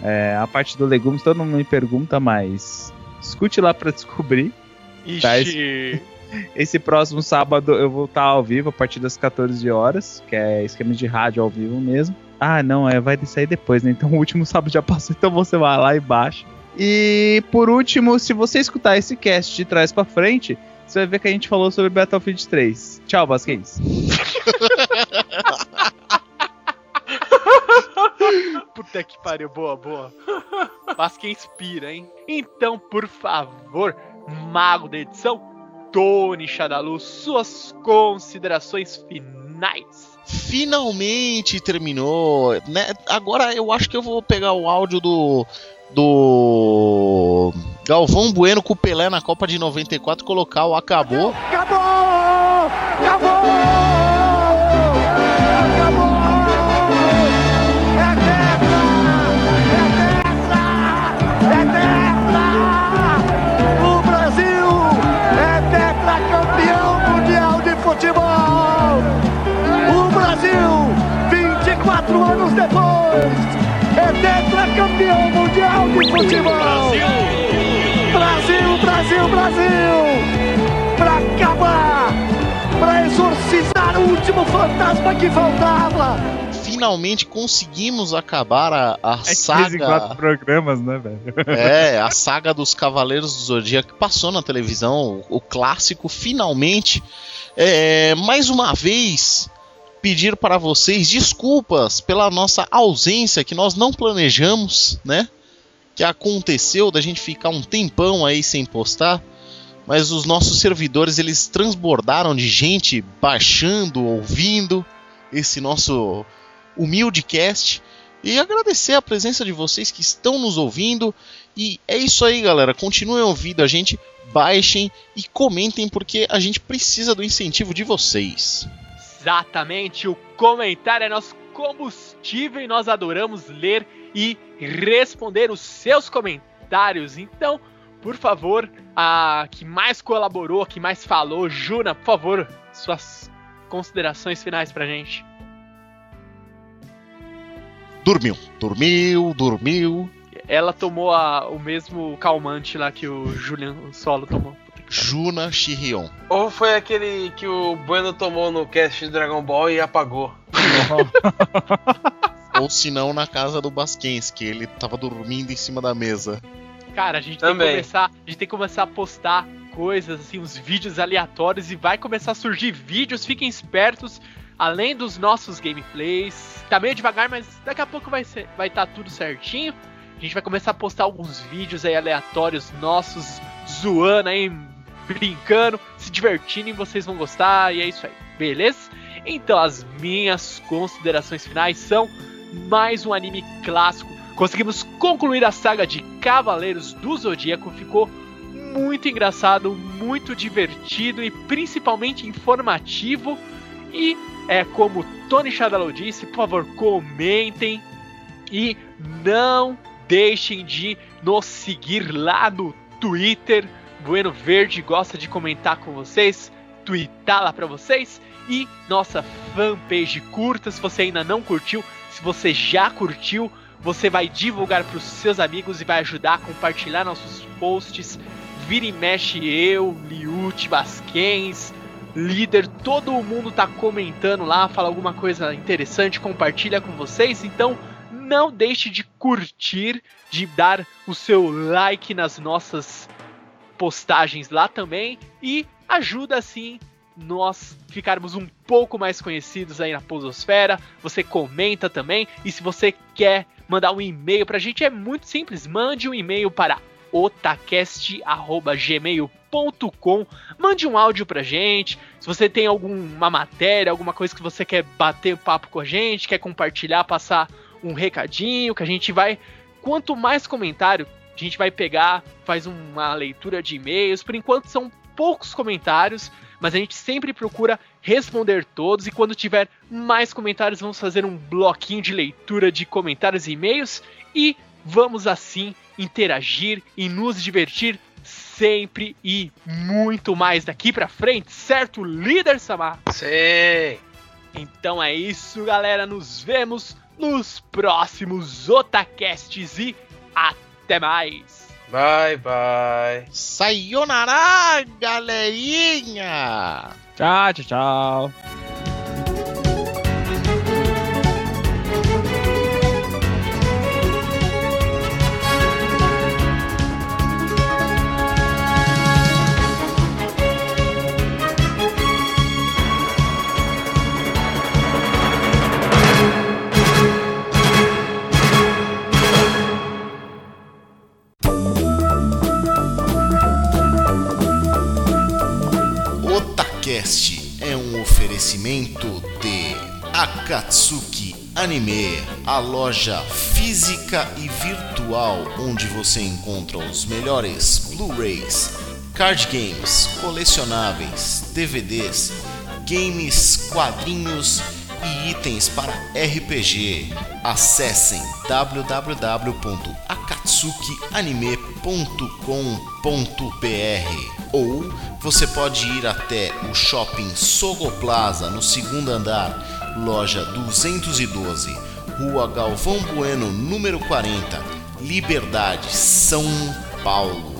É, a parte do legumes todo mundo me pergunta, mas escute lá para descobrir. Tá, Ixi. Esse próximo sábado eu vou estar ao vivo a partir das 14 horas, que é esquema de rádio ao vivo mesmo. Ah, não, é, vai sair depois, né? Então o último sábado já passou, então você vai lá e baixa. E por último, se você escutar esse cast de trás pra frente, você vai ver que a gente falou sobre Battlefield 3. Tchau, Basquens. Puta que pariu, boa, boa. Mas quem inspira, hein? Então, por favor, mago da edição, Tony Shadalu, suas considerações finais. Finalmente terminou. Né? Agora eu acho que eu vou pegar o áudio do. Do. Galvão Bueno com o Pelé na Copa de 94 e colocar o. Acabou! Acabou! Acabou! Fantasma que faltava! Finalmente conseguimos acabar a, a É 15 em quatro saga. programas, né, velho? É, a saga dos Cavaleiros do Zodíaco que passou na televisão, o, o clássico, finalmente. É, mais uma vez, pedir para vocês desculpas pela nossa ausência, que nós não planejamos, né? Que aconteceu da gente ficar um tempão aí sem postar. Mas os nossos servidores eles transbordaram de gente baixando, ouvindo esse nosso humilde cast. E agradecer a presença de vocês que estão nos ouvindo. E é isso aí, galera. Continuem ouvindo a gente, baixem e comentem, porque a gente precisa do incentivo de vocês. Exatamente, o comentário é nosso combustível e nós adoramos ler e responder os seus comentários. Então, por favor, a que mais colaborou, a que mais falou, Juna, por favor, suas considerações finais pra gente. Dormiu, dormiu, dormiu. Ela tomou a- o mesmo calmante lá que o Julian Solo tomou. Juna Shirion. Ou foi aquele que o Bueno tomou no cast de Dragon Ball e apagou? Ou se não, na casa do Basquens, que ele tava dormindo em cima da mesa. Cara, a gente tem que Também. começar, a gente tem que começar a postar coisas assim, uns vídeos aleatórios e vai começar a surgir vídeos, fiquem espertos, além dos nossos gameplays. Tá meio devagar, mas daqui a pouco vai ser, vai estar tudo certinho. A gente vai começar a postar alguns vídeos aí aleatórios nossos, zoando aí, brincando, se divertindo e vocês vão gostar e é isso aí, beleza? Então as minhas considerações finais são mais um anime clássico. Conseguimos concluir a saga de Cavaleiros do Zodíaco, ficou muito engraçado, muito divertido e principalmente informativo. E é como Tony Shadalow disse, por favor, comentem e não deixem de nos seguir lá no Twitter. Bueno Verde gosta de comentar com vocês, tweetar lá pra vocês e nossa fanpage curta. Se você ainda não curtiu, se você já curtiu, você vai divulgar para os seus amigos e vai ajudar a compartilhar nossos posts. Vira e mexe eu, Liute, Basquens, líder, todo mundo tá comentando lá, fala alguma coisa interessante, compartilha com vocês. Então não deixe de curtir, de dar o seu like nas nossas postagens lá também e ajuda assim nós ficarmos um pouco mais conhecidos aí na Pososfera. Você comenta também e se você quer mandar um e-mail pra gente é muito simples, mande um e-mail para otacast@gmail.com. Mande um áudio pra gente. Se você tem alguma matéria, alguma coisa que você quer bater papo com a gente, quer compartilhar, passar um recadinho que a gente vai quanto mais comentário a gente vai pegar, faz uma leitura de e-mails. Por enquanto são poucos comentários, mas a gente sempre procura responder todos e quando tiver mais comentários vamos fazer um bloquinho de leitura de comentários e e-mails e vamos assim interagir e nos divertir sempre e muito mais daqui pra frente, certo, líder Samar? Sim. Então é isso, galera. Nos vemos nos próximos Otacasts e até mais. Bye, bye. Sayonara, galerinha! Tchau, tchau, tchau. Otacast é um oferecimento de Akatsuki Anime, a loja física e virtual onde você encontra os melhores Blu-rays, card games, colecionáveis, DVDs, games, quadrinhos e itens para RPG. Acessem www.akatsukianime.com.br ou você pode ir até o Shopping Sogo Plaza no segundo andar, loja 212, Rua Galvão Bueno, número 40, Liberdade, São Paulo.